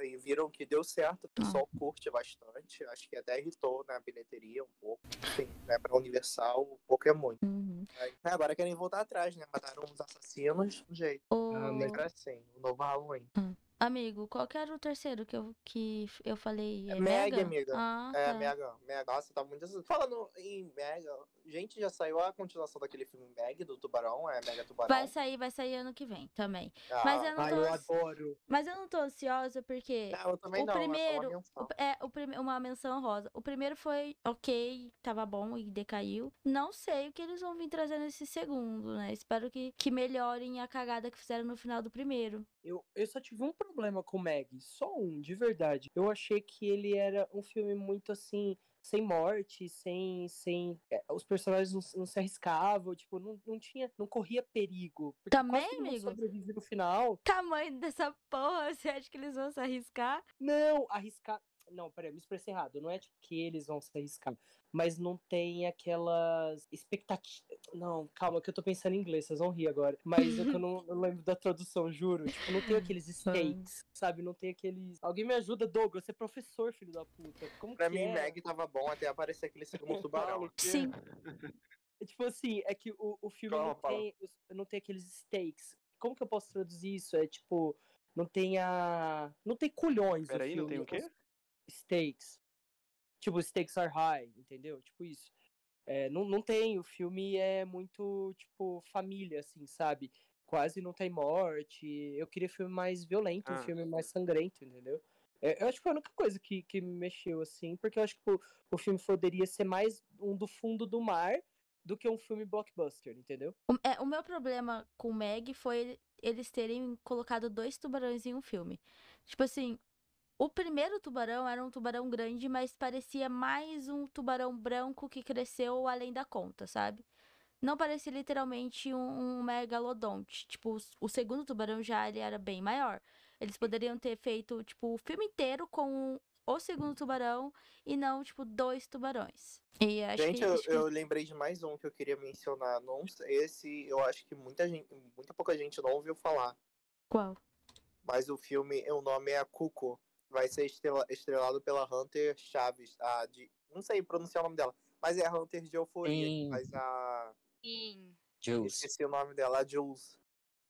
e viram que deu certo. O pessoal ah. curte bastante. Acho que até irritou na bilheteria um pouco. Enfim, né? Pra Universal, um pouco é muito. Uhum. Aí, agora querem voltar atrás, né? Mataram os assassinos do jeito. O... Ah, mas é assim, o novo Halloween. Uhum. Amigo, qual que era o terceiro que eu, que eu falei? É, é Meg, amiga. Ah, é, tá. Mega. Mega. Nossa, tá muito. Falando em Mega, gente, já saiu a continuação daquele filme Meg, do Tubarão, é Mega Tubarão. Vai sair, vai sair ano que vem também. Ah, Mas eu não tô. eu adoro. Mas eu não tô ansiosa porque. Não, eu também o não, é só uma primeiro, o- é o uma menção rosa. O primeiro foi ok, tava bom e decaiu. Não sei o que eles vão vir trazer nesse segundo, né? Espero que, que melhorem a cagada que fizeram no final do primeiro. Eu, eu só tive um problema com o Meg, só um, de verdade. Eu achei que ele era um filme muito assim, sem morte, sem. sem é, os personagens não, não se arriscavam, tipo, não, não tinha. não corria perigo. Também, amigo? sobrevive no final. Tamanho dessa porra, você acha que eles vão se arriscar? Não, arriscar. Não, peraí, me expressei errado. Não é tipo que eles vão se arriscar. Mas não tem aquelas expectativas. Não, calma, que eu tô pensando em inglês, vocês vão rir agora. Mas é que eu não, não lembro da tradução, juro. Tipo, não tem aqueles stakes, sabe? Não tem aqueles. Alguém me ajuda, Douglas, você é professor, filho da puta. Como Pra que mim, é? Meg tava bom até aparecer aquele segundo tubarão. Sim. É Tipo assim, é que o, o filme Calma, não, tem, não tem aqueles stakes. Como que eu posso traduzir isso? É tipo, não tem a. Não tem culhões. Peraí, não tem o quê? Stakes. Tipo, stakes are high, entendeu? Tipo isso. É, não, não tem, o filme é muito, tipo, família, assim, sabe? Quase não tem morte. Eu queria filme mais violento, um Ah. filme mais sangrento, entendeu? É, eu acho que foi a única coisa que, que me mexeu, assim, porque eu acho que o, o filme poderia ser mais um do fundo do mar do que um filme blockbuster, entendeu? O, é, o meu problema com Meg foi eles terem colocado dois tubarões em um filme. Tipo assim, o primeiro tubarão era um tubarão grande, mas parecia mais um tubarão branco que cresceu além da conta, sabe? Não parecia literalmente um, um megalodonte. Tipo, o segundo tubarão já ele era bem maior. Eles poderiam ter feito, tipo, o filme inteiro com o segundo tubarão e não, tipo, dois tubarões. E acho Gente, que, eu, acho que- eu lembrei de mais um que eu queria mencionar. Não, sei- esse eu acho que muita gente, muita pouca gente não ouviu falar. Qual? Mas o filme, o nome é Cuco. Vai ser estrela- estrelado pela Hunter Chaves. A de, não sei pronunciar o nome dela. Mas é a Hunter de Euforia. que Sim. faz a. Sim. Jules. Esqueci o nome dela, a Jules.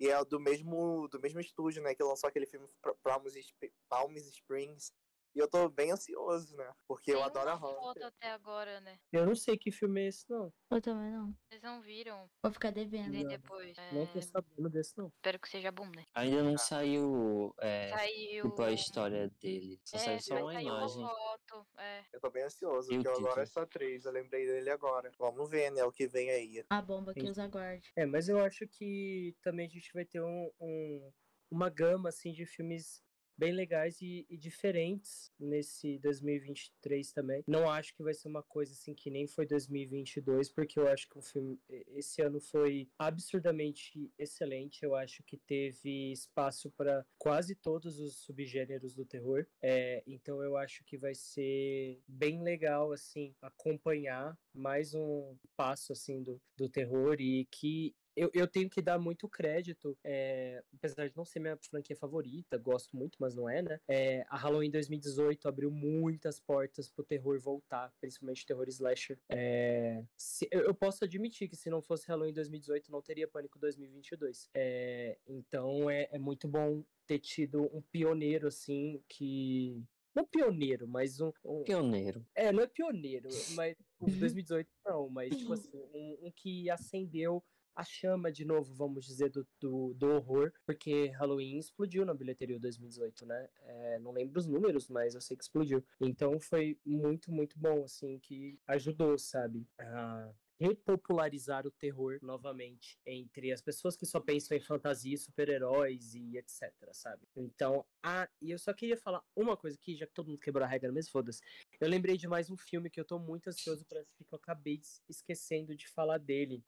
E é do mesmo, do mesmo estúdio, né? Que lançou aquele filme Pr- Palm Sp- Palm Springs. E eu tô bem ansioso, né? Porque eu Tem adoro a uma foto Hunter. até agora, né? Eu não sei que filme é esse, não. Eu também não. Vocês não viram? Vou ficar devendo. Não. depois. Não É, tô sabendo desse, não. Espero que seja bom, né? Ainda não saiu é, Saiu. tipo, a história dele. Só É, saiu só uma imagem. foto. É. Eu tô bem ansioso, E porque eu adoro essa atriz. Eu lembrei dele agora. Vamos ver, né? O que vem aí. A bomba que Sim. os aguarde. É, mas eu acho que também a gente vai ter um, um- uma gama assim de filmes bem legais e, e diferentes nesse 2023 também. Não acho que vai ser uma coisa assim que nem foi 2022, porque eu acho que o filme esse ano foi absurdamente excelente. Eu acho que teve espaço para quase todos os subgêneros do terror. É, então eu acho que vai ser bem legal assim acompanhar mais um passo assim do, do terror e que eu, eu tenho que dar muito crédito, é, apesar de não ser minha franquia favorita, gosto muito, mas não é, né? É, a Halloween 2018 abriu muitas portas pro terror voltar, principalmente terror slasher. É, se- eu, eu posso admitir que se não fosse Halloween 2018, não teria Pânico 2022. É, então é, é muito bom ter tido um pioneiro, assim, que... Não pioneiro, mas um, um, Pioneiro. é, não é pioneiro, mas o 2018 não, mas tipo assim, um, um que acendeu a chama de novo, vamos dizer, do, do, do horror, porque Halloween explodiu na bilheteria 2018, né? É, não lembro os números, mas eu sei que explodiu. Então foi muito, muito bom, assim, que ajudou, sabe? A repopularizar o terror novamente entre as pessoas que só pensam em fantasia, super-heróis e etc, sabe? Então, ah, e eu só queria falar uma coisa aqui, já que todo mundo quebrou a regra mesmo, foda-se. Eu lembrei de mais um filme que eu tô muito ansioso para assistir, que eu acabei esquecendo de falar dele.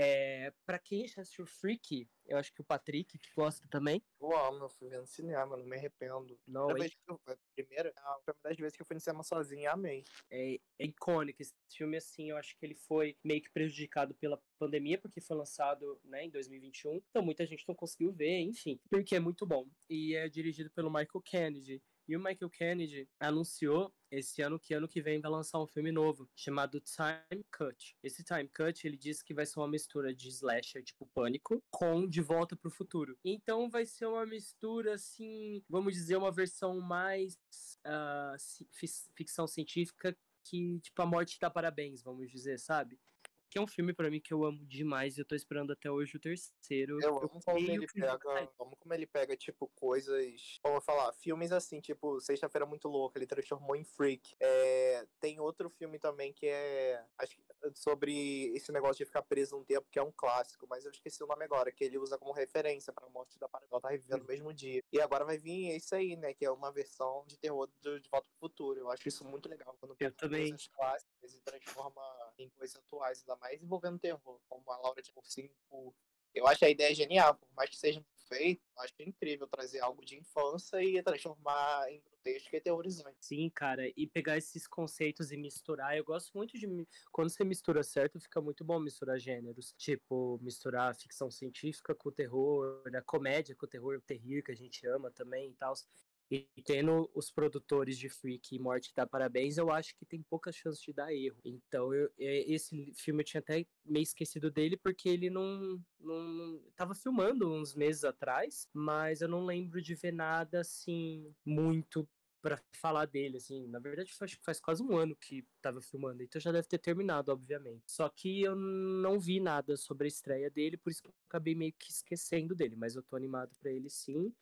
É, para quem já assistiu Freak, eu acho que o Patrick, que gosta também. Eu amo, eu fui vendo cinema, não me arrependo. Não, é... eu, primeiro, é uma das vezes que eu fui no cinema sozinho amei. É, é, icônico esse filme, assim, eu acho que ele foi meio que prejudicado pela pandemia, porque foi lançado né, em 2021, então muita gente não conseguiu ver, enfim, porque é muito bom. E é dirigido pelo Michael Kennedy, e o Michael Kennedy anunciou esse ano que ano que vem vai lançar um filme novo chamado Time Cut. Esse Time Cut ele diz que vai ser uma mistura de slasher tipo Pânico com De Volta para o Futuro. Então vai ser uma mistura assim, vamos dizer uma versão mais uh, ficção científica que tipo a morte dá parabéns, vamos dizer, sabe? Que é um filme para mim que eu amo demais e eu tô esperando até hoje o terceiro. Eu amo como ele pega, amo como ele pega, tipo, coisas, eu falar, filmes assim, tipo, Sexta-feira Muito Louca, ele transformou em Freak. É, tem outro filme também que é, acho que sobre esse negócio de ficar preso um tempo, que é um clássico, mas eu esqueci o nome agora, que ele usa como referência pra morte da Parabel, tá revivendo no mesmo dia. E agora vai vir esse aí, né, que é uma versão de terror do De Volta pro Futuro. Eu acho isso muito legal, quando eu também. coisas clássicas e transforma em coisas atuais, ainda mais envolvendo terror, como a Laura de Cursinho. Eu acho a ideia genial, por mais que seja feito, eu acho incrível trazer algo de infância e transformar em grotesco e aterrorizante. Sim, cara, e pegar esses conceitos e misturar. Eu gosto muito de. Quando você mistura certo, fica muito bom misturar gêneros. Tipo, misturar ficção científica com o terror, a comédia com o terror, o terrir que a gente ama também e tal. E tendo os produtores de Freak e Morte dá parabéns, eu acho que tem pouca chance de dar erro. Então, eu, esse filme eu tinha até meio esquecido dele, porque ele não, não. Tava filmando uns meses atrás, mas eu não lembro de ver nada assim muito para falar dele, assim. Na verdade, faz, faz quase um ano que tava filmando, então já deve ter terminado, obviamente. Só que eu não vi nada sobre a estreia dele, por isso que eu acabei meio que esquecendo dele, mas eu tô animado para ele sim.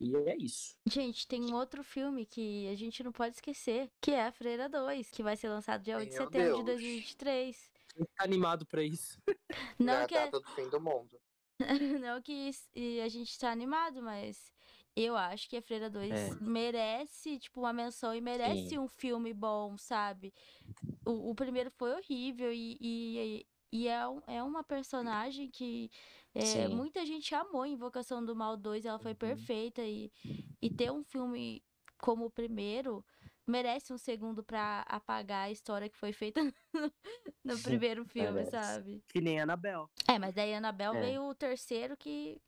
E é isso. Gente, tem um outro filme que a gente não pode esquecer, que é A Freira 2, que vai ser lançado dia 8 de setembro Deus. de 2023. Quem tá animado pra isso? Não é que a data do fim do mundo. não que a gente tá animado, mas eu acho que a Freira 2 é. merece, tipo, uma menção e merece Sim. um filme bom, sabe? O, o primeiro foi horrível e, e, e é, é uma personagem que é, muita gente amou Invocação do Mal 2, ela foi uhum. perfeita. E, e ter um filme como o primeiro merece um segundo para apagar a história que foi feita no, primeiro filme, sabe? Que nem Anabel. É, mas daí Anabel é. veio o terceiro que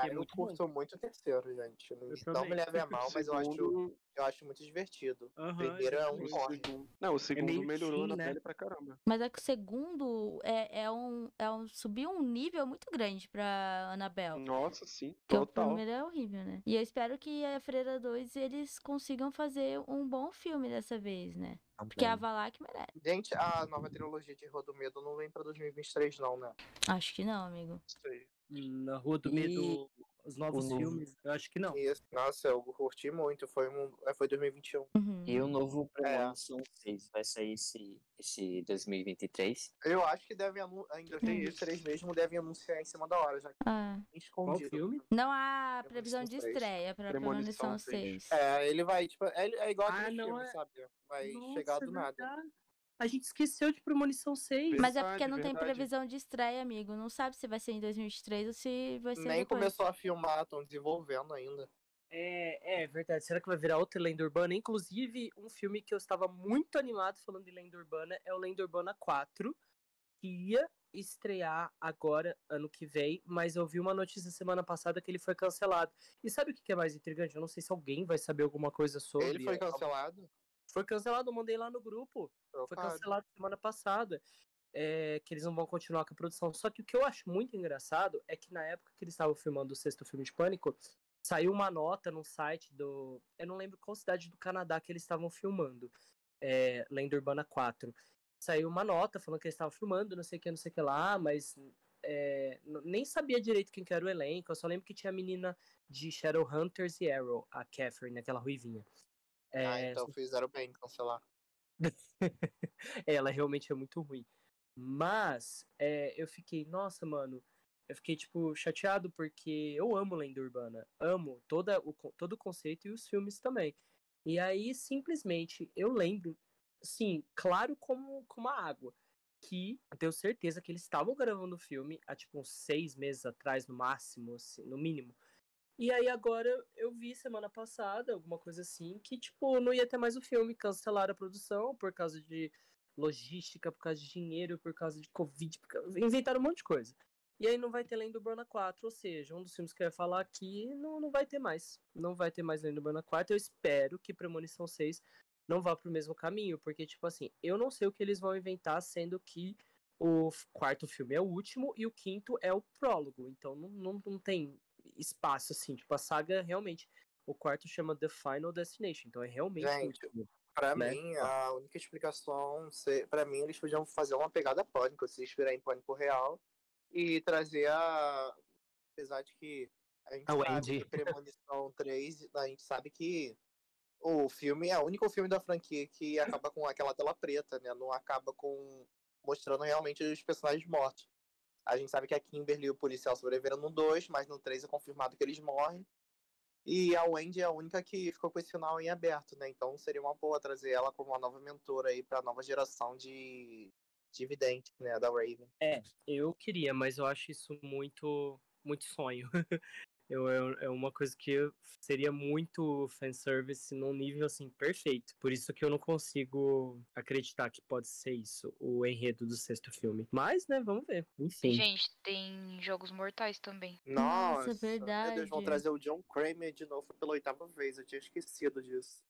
Cara, é eu curto muito o terceiro, gente. Não, não me leve a mal, mas eu acho, eu acho muito divertido. Uhum, o primeiro é um corre. Não, o segundo é melhorou na né? pele pra caramba. Mas é que o segundo é, é, um, é um. Subiu um nível muito grande pra Anabel. Nossa, sim. Total. O primeiro é horrível, né? E eu espero que a Freira 2 eles consigam fazer um bom filme dessa vez, né? Porque a Valak merece. Gente, a nova trilogia de Rodomedo não vem pra 2023, não, né? Acho que não, amigo. Sei na Rua do Medo, os novos filmes? Eu acho que não. Isso. Nossa, eu curti muito. Foi, um, é, foi 2021. Uhum. E o novo Premonição é. 6 vai sair esse, esse 2023? Eu acho que deve ainda em 2023 mesmo devem anunciar em cima da hora, já ah. escondido. Qual filme? Não há previsão de estreia para Premonição 6. É, ele vai, tipo, é, é igual ah, a filme, é... sabe? Vai Nossa, chegar do nada. A gente esqueceu de Premonição 6. Mas é porque não verdade. tem previsão de estreia, amigo. Não sabe se vai ser em 2023 ou se vai ser Nem depois. começou a filmar, estão desenvolvendo ainda. É, é verdade. Será que vai virar outra lenda urbana? Inclusive, um filme que eu estava muito animado falando de lenda urbana é o Lenda Urbana 4, que ia estrear agora, ano que vem, mas eu vi uma notícia semana passada que ele foi cancelado. E sabe o que é mais intrigante? Eu não sei se alguém vai saber alguma coisa sobre. Ele foi cancelado? Foi cancelado, eu mandei lá no grupo. Foi cancelado semana passada. É, que eles não vão continuar com a produção. Só que o que eu acho muito engraçado é que na época que eles estavam filmando o sexto filme de Pânico, saiu uma nota no site do. Eu não lembro qual cidade do Canadá que eles estavam filmando. É, Lenda Urbana 4. Saiu uma nota falando que eles estavam filmando, não sei o que, não sei o que lá, mas é, nem sabia direito quem que era o elenco, eu só lembro que tinha a menina de Shadowhunters e Arrow, a Catherine, aquela ruivinha. É, ah, então fizeram bem cancelar. ela realmente é muito ruim. Mas é, eu fiquei, nossa, mano, eu fiquei, tipo, chateado porque eu amo lenda urbana. Amo toda o, todo o conceito e os filmes também. E aí, simplesmente, eu lembro, sim, claro como, como a água, que eu tenho certeza que eles estavam gravando o filme há, tipo, uns seis meses atrás, no máximo, assim, no mínimo. E aí agora eu vi semana passada, alguma coisa assim, que, tipo, não ia ter mais o filme, cancelaram a produção por causa de logística, por causa de dinheiro, por causa de Covid, inventaram um monte de coisa. E aí não vai ter Lenda Urbana 4, ou seja, um dos filmes que eu ia falar aqui não, não vai ter mais. Não vai ter mais Lenda Urbana 4. Eu espero que Premonição 6 não vá pro mesmo caminho, porque, tipo assim, eu não sei o que eles vão inventar, sendo que o quarto filme é o último e o quinto é o prólogo. Então não, não, não tem espaço, assim, tipo, a saga realmente. O quarto chama The Final Destination, então é realmente. Gente, pra né? mim, a única explicação, para mim, eles podiam fazer uma pegada pânico, se inspirar em pânico real e trazer a. Apesar de que a gente a sabe Wendy. que Premonição 3, a gente sabe que o filme é o único filme da franquia que acaba com aquela tela preta, né? Não acaba com mostrando realmente os personagens mortos. A gente sabe que a Kimberly e o policial sobreviveram no 2, mas no 3 é confirmado que eles morrem. E a Wendy é a única que ficou com esse final em aberto, né? Então seria uma boa trazer ela como uma nova mentora aí para a nova geração de dividente, né, da Raven. É, eu queria, mas eu acho isso muito, muito sonho. eu, é, é uma coisa que seria muito fanservice num nível, assim, perfeito. Por isso que eu não consigo acreditar que pode ser isso, o enredo do sexto filme. Mas, né, vamos ver. Enfim. Gente, tem Jogos Mortais também. Nossa, Nossa é verdade. Deus, vão trazer o John Kramer de novo pela oitava vez. Eu tinha esquecido disso.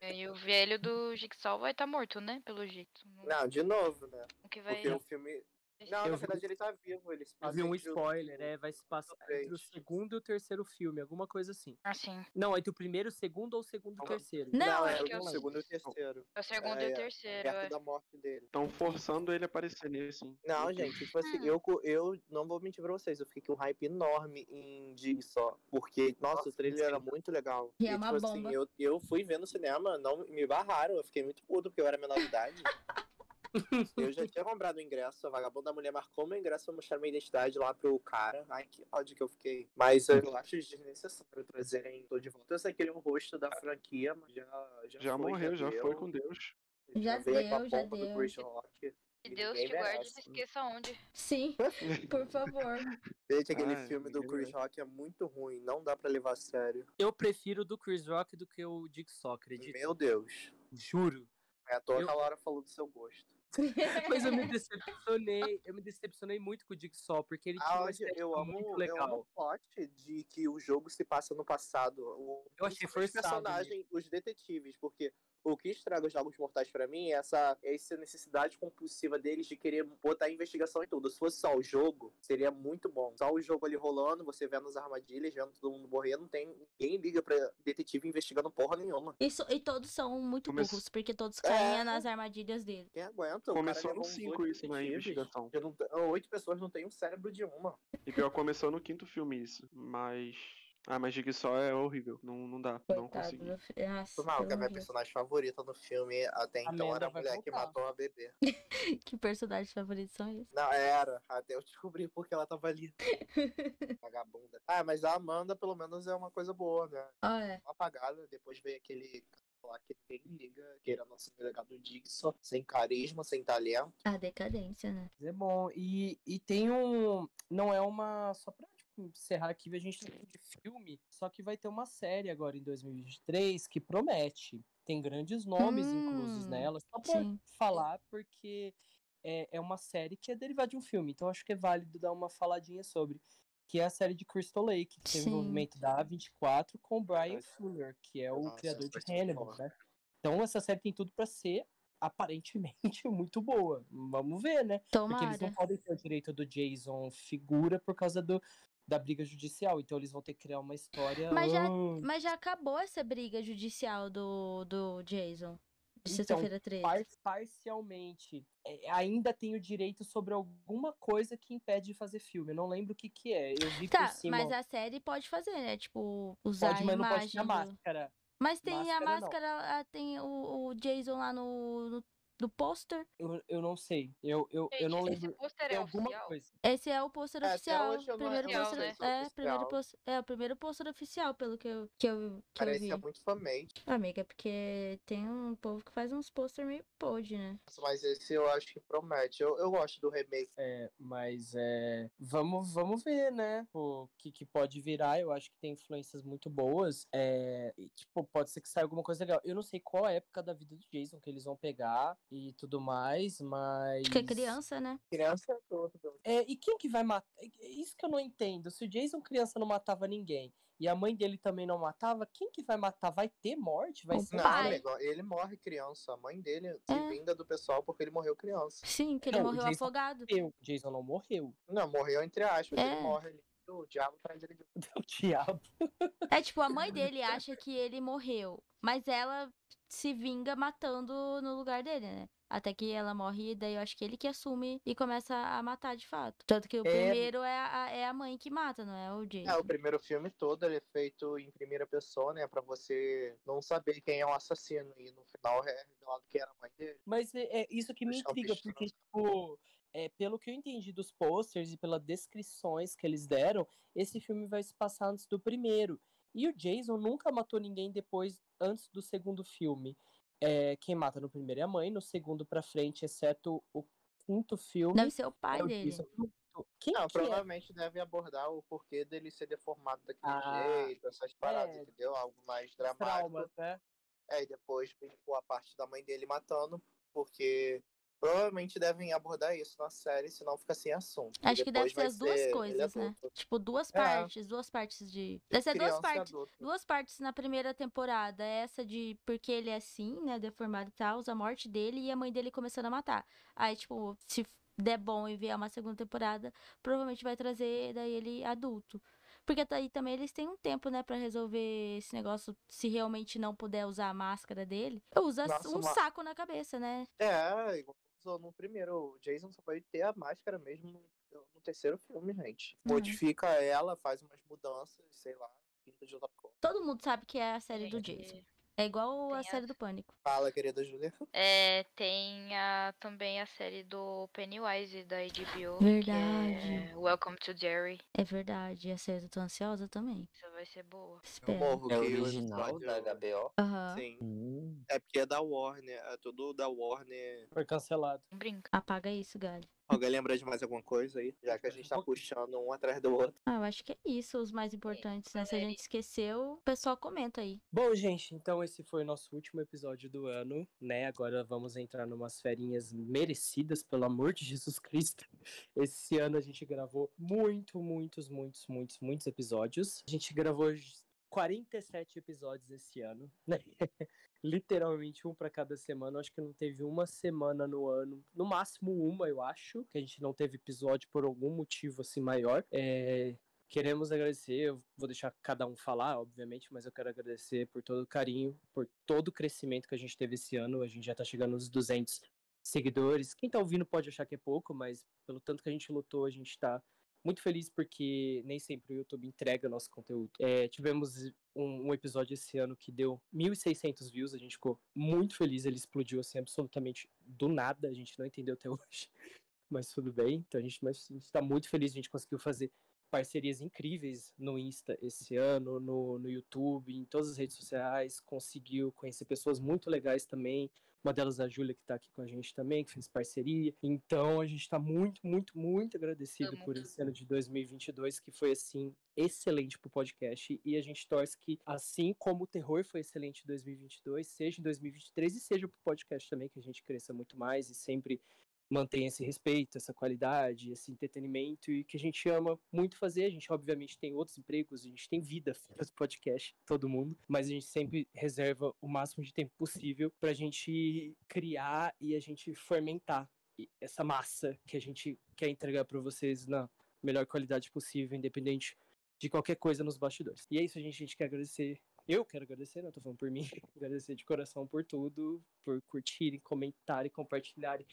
É, e o velho do Jigsaw vai estar tá morto, né? Pelo jeito. Não, de novo, né? O que vai... Porque o filme não, eu na verdade vi... ele tá vivo. Ele se eu vi um spoiler, é, vai se passar entre o segundo e o terceiro filme, alguma coisa assim. Ah, sim. Não, entre o primeiro, o segundo ou o segundo e o terceiro. Não, não é, é o segundo e o terceiro. É o segundo é, e o terceiro. Perto é. da morte dele. Estão forçando ele a aparecer nesse. Não, gente, tipo assim, hum. eu, eu não vou mentir pra vocês, eu fiquei com um hype enorme em Dig só. Porque, nossa, nossa o trailer era muito legal. E, é uma tipo assim, bomba. assim, eu, eu fui ver no cinema, não me barraram, eu fiquei muito puto porque eu era menor de idade. Eu já tinha comprado o ingresso, a vagabunda da mulher marcou meu ingresso pra mostrar minha identidade lá pro cara. Ai, que ódio que eu fiquei. Mas eu acho desnecessário trazerem tô de volta. Eu sei que ele é um rosto da franquia, mas já. Já, já foi, morreu, já, já foi com Deus. Já, já deu, já deu. Chris Rock. Que Deus te guarde e esqueça onde. Sim, por favor. Gente, aquele Ai, filme do Chris Rock é muito ruim, não dá pra levar a sério. Eu prefiro do Chris Rock do que o Dick Só, acredito. Meu Deus. Juro. É à toa eu... que a Laura falou do seu gosto. Mas eu me decepcionei, eu me decepcionei muito com o Jigsaw, porque ele tinha uma eu amo, muito legal. Eu amo o plot de que o jogo se passa no passado. O, eu achei forçado. Os personagens, os detetives, porque o que estraga os Jogos Mortais para mim é essa, essa necessidade compulsiva deles de querer botar investigação em tudo. Se fosse só o jogo, seria muito bom. Só o jogo ali rolando, você vendo as armadilhas, vendo todo mundo morrer, não tem ninguém liga pra detetive investigando porra nenhuma. Isso, e todos são muito Come... burros, porque todos caem é... nas armadilhas dele. Quem aguenta? Começou no 5 isso, na investigação. Oito pessoas não têm um cérebro de uma. E pior, começou no quinto filme isso. Mas ah, mas Jigsaw é horrível. Não, não dá. Coitado não consegui. Nossa, mal, que a minha personagem favorita no filme até então era a mulher voltar. que matou a bebê. que personagens favoritos são esses? Não, era. Até eu descobri porque ela tava ali. Vagabunda. Ah, mas a Amanda, pelo menos, é uma coisa boa, né? Ah, é. Apagada. Depois veio aquele lá que ninguém liga, que era nosso delegado Dixon, sem carisma, sem talento. A decadência, né? É bom. E, e tem um. Não é uma. Só pra encerrar aqui, a gente tem de filme, só que vai ter uma série agora em 2023 que promete. Tem grandes nomes hum, inclusos nela, só pra sim. falar, porque é, é uma série que é derivada de um filme, então acho que é válido dar uma faladinha sobre. Que é a série de Crystal Lake, que tem o movimento da A24 com o Brian Fuller, que é o Nossa, criador de Hannibal, né? Então essa série tem tudo para ser aparentemente muito boa. Vamos ver, né? Tomara. Porque eles não podem ter o direito do Jason figura por causa do, da briga judicial. Então eles vão ter que criar uma história. Mas já, mas já acabou essa briga judicial do, do Jason. de sexta-feira 13. Par parcialmente. É, ainda tenho direito sobre alguma coisa que impede de fazer filme. Eu não lembro o que que é. Eu vi tá, por cima. mas a série pode fazer, né? Tipo, usar Pode, a mas não imagem pode ter a máscara. Mas tem a Máscara, não. máscara, ah, tem o, o Jason lá no, no, no pôster. Eu, eu não sei. Eu, eu, eu não Gente, esse lembro. pôster é alguma oficial? coisa. Esse é o pôster É, oficial. eu primeiro eu pôster, sei se é é, primeiro pôster, é o primeiro pôster oficial, pelo que eu, que eu, que eu Parece vi. ser muito famate. Amiga, porque tem um povo que faz uns pôster meio pod, né? Mas esse eu acho que promete. Eu, eu gosto do remake. É, mas é. Vamos, vamos ver, né? O que, que pode virar. Eu acho que tem influências muito boas. É, e, tipo, pode ser que saia alguma coisa legal. Eu não sei qual a época da vida do Jason que eles vão pegar e tudo mais, mas. Porque é criança, né? Criança é todo. É, e quem que vai matar? É Isso que eu não entendo. Se o Jason criança não matava ninguém e a mãe dele também não matava, quem que vai matar? Vai ter morte? Vai O ser Não, pai. amigo, ele morre criança. A mãe dele se É. vinga do pessoal porque ele morreu criança. Sim, que ele Não, morreu afogado. Eu, o Jason não morreu. Não, morreu entre aspas. É. Ele morre ali. O diabo traz ele de O diabo. É tipo, a mãe dele acha que ele morreu, mas ela se vinga matando no lugar dele, né? Até que ela morre, e daí eu acho que ele que assume e começa a matar de fato. Tanto que o É. primeiro é a, é a mãe que mata, não é o Jason. É, o primeiro filme todo ele é feito em primeira pessoa, né? Pra você não saber quem é o assassino. E no final é revelado que era a mãe dele. Mas é, é isso que me Deixar intriga, porque, tipo, é, pelo que eu entendi dos posters e pelas descrições que eles deram, esse filme vai se passar antes do primeiro. E o Jason nunca matou ninguém depois, antes do segundo filme. É, quem mata no primeiro é a mãe, no segundo pra frente, exceto o quinto filme. Deve ser o pai é o dele. Jason. Quem Não, que é? provavelmente deve abordar o porquê dele ser deformado daquele Ah, jeito, essas paradas, é. entendeu? Algo mais dramático. traumas, né? É, e depois tipo, a parte da mãe dele matando, porque provavelmente devem abordar isso na série, senão fica sem assunto. Acho que deve ser as duas ser coisas, né? Tipo, duas É. partes, duas partes de. Deve ser duas partes. Duas partes na primeira temporada. Essa de porque ele é assim, né? Deformado e tal, a morte dele e a mãe dele começando a matar. Aí, tipo, se der bom e vier uma segunda temporada, provavelmente vai trazer daí ele adulto. Porque daí também eles têm um tempo, né, pra resolver esse negócio. Se realmente não puder usar a máscara dele, usa Nossa, um uma- saco na cabeça, né? É, igual usou no primeiro. O Jason só pode ter a máscara mesmo no, terceiro filme, gente. Uhum. Modifica ela, faz umas mudanças, sei lá, pinta de outra cor. Todo mundo sabe que é a série do Jason. É igual tem a a- série do Pânico. Fala, querida Julia. É, tem a, também a série do Pennywise da HBO. Verdade. Que é Welcome to Jerry. É verdade. E a série eu tô ansiosa também. Isso vai ser boa. Eu Espero. morro É que o original da HBO? Aham. Sim. Hum. É porque é da Warner. É tudo da Warner. Foi cancelado. Brinca. Apaga isso, galho. Alguém lembra de mais alguma coisa aí? Já que a gente tá puxando um atrás do outro. Ah, eu acho que é isso, os mais importantes, né? Se a gente esqueceu, o pessoal comenta aí. Bom, gente, então esse foi o nosso último episódio do ano, né? Agora vamos entrar numas ferinhas merecidas, pelo amor de Jesus Cristo. Esse ano a gente gravou muito, muitos, muitos, muitos, muitos episódios. A gente gravou 47 episódios esse ano, né? Literalmente um para cada semana. Acho que não teve uma semana no ano, no máximo uma, eu acho, que a gente não teve episódio por algum motivo assim maior. É, Queremos agradecer, eu vou deixar cada um falar, obviamente, mas eu quero agradecer por todo o carinho, por todo o crescimento que a gente teve esse ano. A gente já tá chegando nos 200 seguidores. Quem tá ouvindo pode achar que é pouco, mas pelo tanto que a gente lutou, a gente tá muito feliz porque nem sempre o YouTube entrega nosso conteúdo. É, tivemos um, um episódio esse ano que deu 1.600 views, a gente ficou muito feliz, ele explodiu assim absolutamente do nada, a gente não entendeu até hoje, mas tudo bem. Então a gente, mas, a gente tá muito feliz, a gente conseguiu fazer parcerias incríveis no Insta esse ano, no, no YouTube, em todas as redes sociais, conseguiu conhecer pessoas muito legais também, uma delas a Júlia que tá aqui com a gente também, que fez parceria. Então a gente tá muito, muito, muito agradecido Amo. por esse ano de 2022, que foi assim excelente pro podcast e a gente torce que assim como o terror foi excelente em 2022, seja em 2023 e seja pro podcast também que a gente cresça muito mais e sempre mantenha esse respeito, essa qualidade, esse entretenimento e que a gente ama muito fazer. A gente, obviamente, tem outros empregos, a gente tem vida do podcast, todo mundo, mas a gente sempre reserva o máximo de tempo possível pra gente criar e a gente fermentar essa massa que a gente quer entregar para vocês na melhor qualidade possível, independente de qualquer coisa nos bastidores. E é isso, gente. A gente quer agradecer eu quero agradecer, né? Eu tô falando por mim, agradecer de coração por tudo, por curtirem, comentarem, compartilharem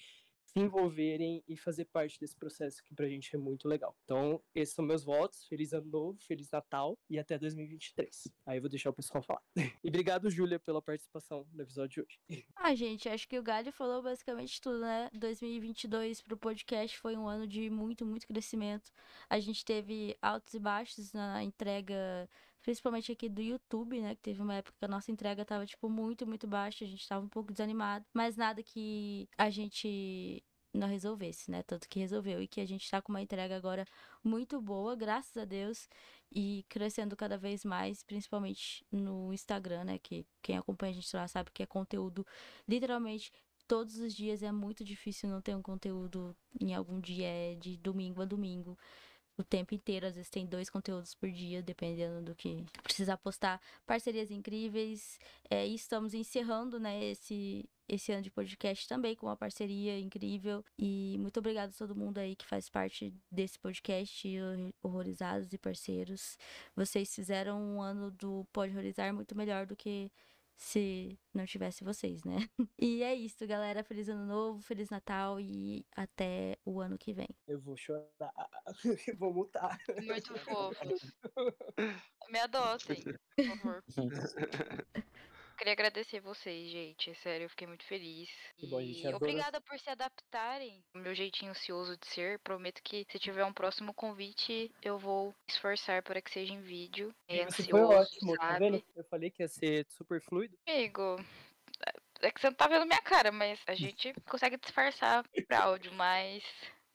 se envolverem e fazer parte desse processo que pra gente é muito legal. Então, esses são meus votos. Feliz Ano Novo, Feliz Natal e até 2023. Aí eu vou deixar o pessoal falar. E obrigado, Júlia, pela participação no episódio de hoje. Ah, gente, acho que o Galho falou basicamente tudo, né? 2022 pro podcast foi um ano de muito, muito crescimento. A gente teve altos e baixos na entrega principalmente aqui do YouTube, né? Que teve uma época que a nossa entrega tava, tipo, muito, muito baixa, a gente tava um pouco desanimado, mas nada que a gente não resolvesse, né? Tanto que resolveu. E que a gente tá com uma entrega agora muito boa, graças a Deus, e crescendo cada vez mais, principalmente no Instagram, né? Que quem acompanha a gente lá sabe que é conteúdo literalmente todos os dias. É muito difícil não ter um conteúdo em algum dia, é de domingo a domingo o tempo inteiro. Às vezes tem dois conteúdos por dia, dependendo do que precisar postar. Parcerias incríveis. É, e estamos encerrando, né, esse, esse ano de podcast também com uma parceria incrível. E muito obrigado a todo mundo aí que faz parte desse podcast, horrorizados e parceiros. Vocês fizeram um ano do Pode Horrorizar muito melhor do que se não tivesse vocês, né? E é isso, galera. Feliz ano novo, feliz Natal e até o ano que vem. Eu vou chorar, eu vou mutar. Muito fofo. Me adotem, por favor. Queria agradecer vocês, gente. Sério, eu fiquei muito feliz. Que bom, gente e obrigada por se adaptarem ao meu jeitinho ansioso de ser. Prometo que se tiver um próximo convite, eu vou esforçar para que seja em vídeo. É ansioso, foi ótimo, sabe? tá vendo? Eu falei que ia ser super fluido. Amigo, é que você não tá vendo minha cara, mas a gente consegue disfarçar pra áudio, mas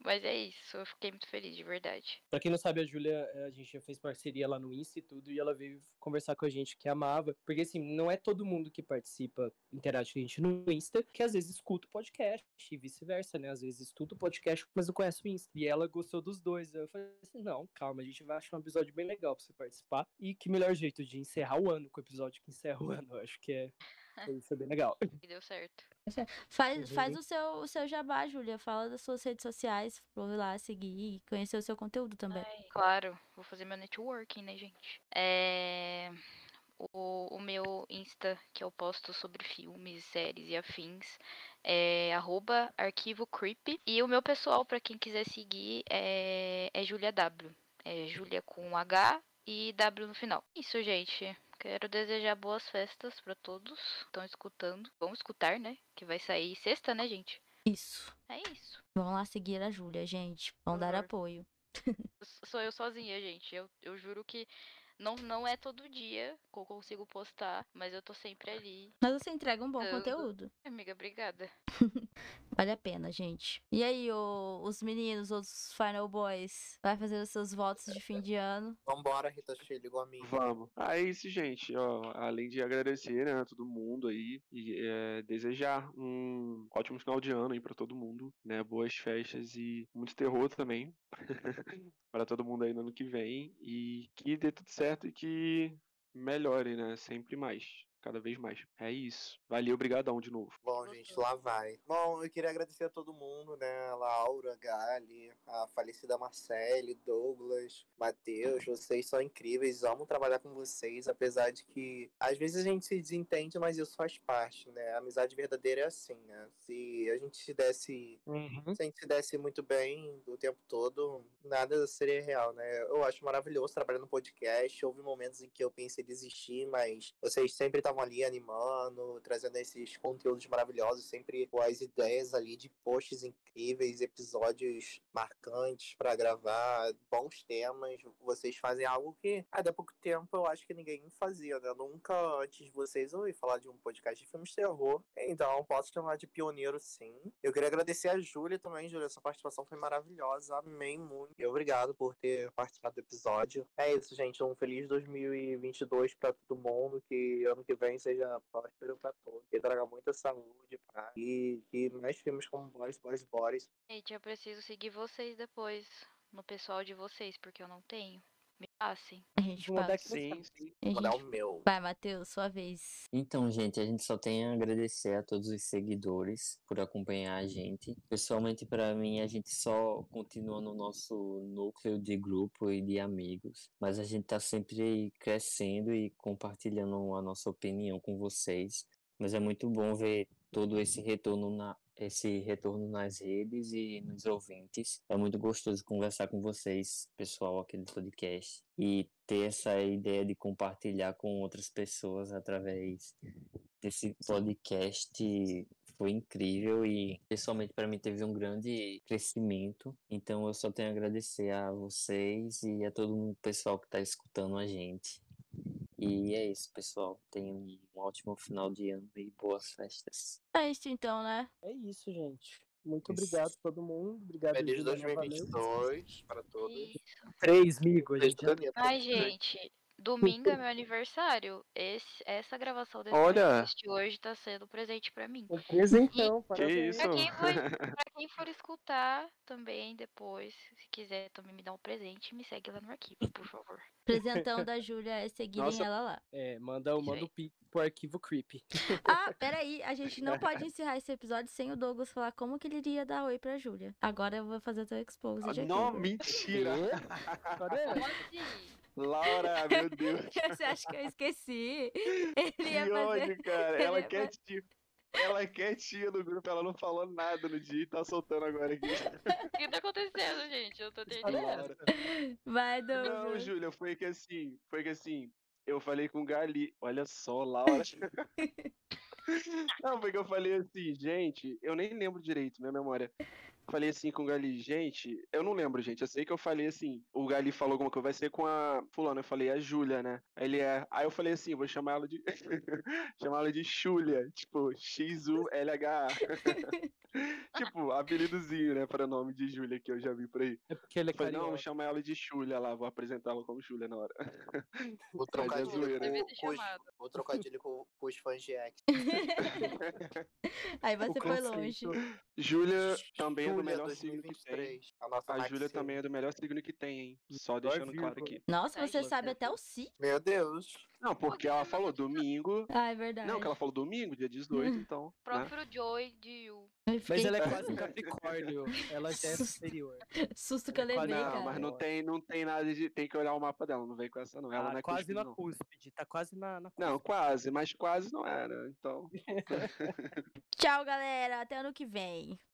mas é isso, eu fiquei muito feliz, de verdade. Pra quem não sabe, a Júlia, eh, a gente já fez parceria lá no Insta e tudo, e ela veio conversar com a gente que amava. Porque assim, não é todo mundo que participa, interage com a gente no Insta, que às vezes escuta o podcast e vice-versa, né? Às vezes escuta o podcast, mas não conhece o Insta. E ela gostou dos dois. Eu falei assim: não, calma, a gente vai achar um episódio bem legal pra você participar. E que melhor jeito de encerrar o ano com o episódio que encerra o ano. Eu acho que é isso é bem legal. E deu certo. Faz, uhum. faz o, seu, o seu jabá, Júlia. Fala das suas redes sociais ir lá seguir e conhecer o seu conteúdo também. Ai, claro, vou fazer meu networking, né, gente? É... O, o meu Insta, que eu posto sobre filmes, séries e afins, é arroba arquivo creepy. E o meu pessoal, para quem quiser seguir, é, é Julia W. É Julia com H e W no final. Isso, gente. Quero desejar boas festas para todos que estão escutando. Vamos escutar, né? Que vai sair sexta, né, gente? Isso. É isso. Vamos lá seguir a Júlia, gente. Vamos dar apoio. Sou eu sozinha, gente. Eu, eu juro que não, não é todo dia que eu consigo postar, mas eu tô sempre ali. Mas você entrega um bom conteúdo. Amiga, obrigada. vale a pena, gente. E aí, o, os meninos, os Final Boys, vai fazer os seus votos de fim de ano? Vambora, Rita Chile, igual a mim. Vamos. Ah, é isso, gente. Ó, além de agradecer, né, a todo mundo aí e é, desejar um ótimo final de ano aí pra todo mundo, né? Boas festas e muito terror também. para todo mundo aí no ano que vem e que dê tudo certo e que melhore, né? Sempre mais cada vez mais. É isso. Valeu, obrigadão de novo. Bom, gente, lá vai. Bom, eu queria agradecer a todo mundo, né? Laura, Gali, a falecida Marcele, Douglas, Matheus, vocês são incríveis, amo trabalhar com vocês, apesar de que às vezes a gente se desentende, mas isso faz parte, né? A amizade verdadeira é assim, né? Se a gente se desse, uhum. se a gente se desse muito bem o tempo todo, nada seria real, né? Eu acho maravilhoso trabalhar no podcast. Houve momentos em que eu pensei em desistir, mas vocês sempre estavam estavam ali animando, trazendo esses conteúdos maravilhosos, sempre com as ideias ali de posts incríveis, episódios marcantes para gravar, bons temas. Vocês fazem algo que há pouco tempo eu acho que ninguém fazia, né? nunca antes de vocês ouvi falar de um podcast de filmes de terror. Então, posso chamar de pioneiro sim. Eu queria agradecer a Júlia também, Júlia. Sua participação foi maravilhosa. Amei muito. E obrigado por ter participado do episódio. É isso, gente. Um feliz 2022 para todo mundo. Que ano que vem vem seja próspero para todos, que traga muita saúde pra... e que mais filmes como Boris, Boris, Boris. Gente, eu preciso seguir vocês depois, no pessoal de vocês, porque eu não tenho. Me passem. A gente Vou passa. Sim, sim. A Vou dar gente- o meu. Vai, Matheus, sua vez. Então, gente, a gente só tem a agradecer a todos os seguidores por acompanhar a gente. Pessoalmente, para mim, a gente só continua no nosso núcleo de grupo e de amigos, mas a gente tá sempre crescendo e compartilhando a nossa opinião com vocês. Mas é muito bom ver todo esse retorno na esse retorno nas redes e nos ouvintes. É muito gostoso conversar com vocês, pessoal, aqui do podcast, e ter essa ideia de compartilhar com outras pessoas através desse podcast foi incrível e pessoalmente para mim teve um grande crescimento. Então eu só tenho a agradecer a vocês e a todo o pessoal que está escutando a gente. E é isso, pessoal. Tenham um ótimo final de ano e boas festas. É isso então, né? É isso, gente. Muito Isso. obrigado a todo mundo. Obrigado, Feliz Júlia, novamente. 2022 para todos. Isso. Três, Feliz gente. Ai, gente, domingo é meu aniversário. Esse, essa gravação desse Olha! podcast hoje tá sendo presente pra mim. Um presentão, parabéns. isso? Pra quem, quem for escutar também depois, se quiser também me dar um presente, me segue lá no arquivo, por favor. Presentão da Júlia é seguirem Nossa. ela lá. É, manda, manda o pic pro arquivo creepy. Ah, peraí, a gente não pode encerrar esse episódio sem o Douglas falar como que ele iria dar oi pra Júlia. Agora eu vou fazer teu expose aqui. Não, mentira. Cadê? Pode. Laura, meu Deus. Você acha que eu esqueci? Ele ia Que fazer. ódio, cara. ele Ela ia quietinha. Ela é quietinha no grupo, ela não falou nada no dia e tá soltando agora aqui. O que tá acontecendo, gente? Eu tô entendendo. Laura. Vai, Não, Douglas. Júlia, foi que assim, foi que assim, eu falei com o Gali, olha só, Laura. Não, foi que eu falei assim, gente, eu nem lembro direito, minha memória. Falei assim com o Gali, gente, eu não lembro, gente. Eu sei que eu falei assim, o Gali falou alguma coisa, vai ser com a fulana, eu falei a Júlia, né? Aí ele é. Aí eu falei assim, vou chamar ela de. chamar ela de Xulia, tipo, X-U-L-H-A. tipo, apelidozinho, né? Para nome de Júlia que eu já vi por aí. É porque ele é falei, não, carioca. chama ela de Xulia lá, vou apresentá-la como Xulia na hora. Vou é zoeira. Devia com, os, vou trocadilho com, com os fãs de X. Aí você O foi longe. Júlia também é do melhor signo que tem. 2023. A nossa A Júlia também é do melhor signo que tem, hein? Só deixando claro aqui. Nossa, você sabe é até o si. Meu Deus. Não, porque ela falou domingo. Ah, é verdade. Não, que ela falou domingo, dia 18, então. Né? Próprio Joy de Yu. Mas ela é quase Capricórnio. Ela já é superior. Susto que eu levei, Não, Não, cara. mas não tem, não tem nada de. Tem que olhar o mapa dela, não vem com essa, não. Ela Ah, não é quase cúspide, na não. cúspide. Tá quase na, na Não, cúspide. quase, mas quase não era. Então. Tchau, galera. Até ano que vem.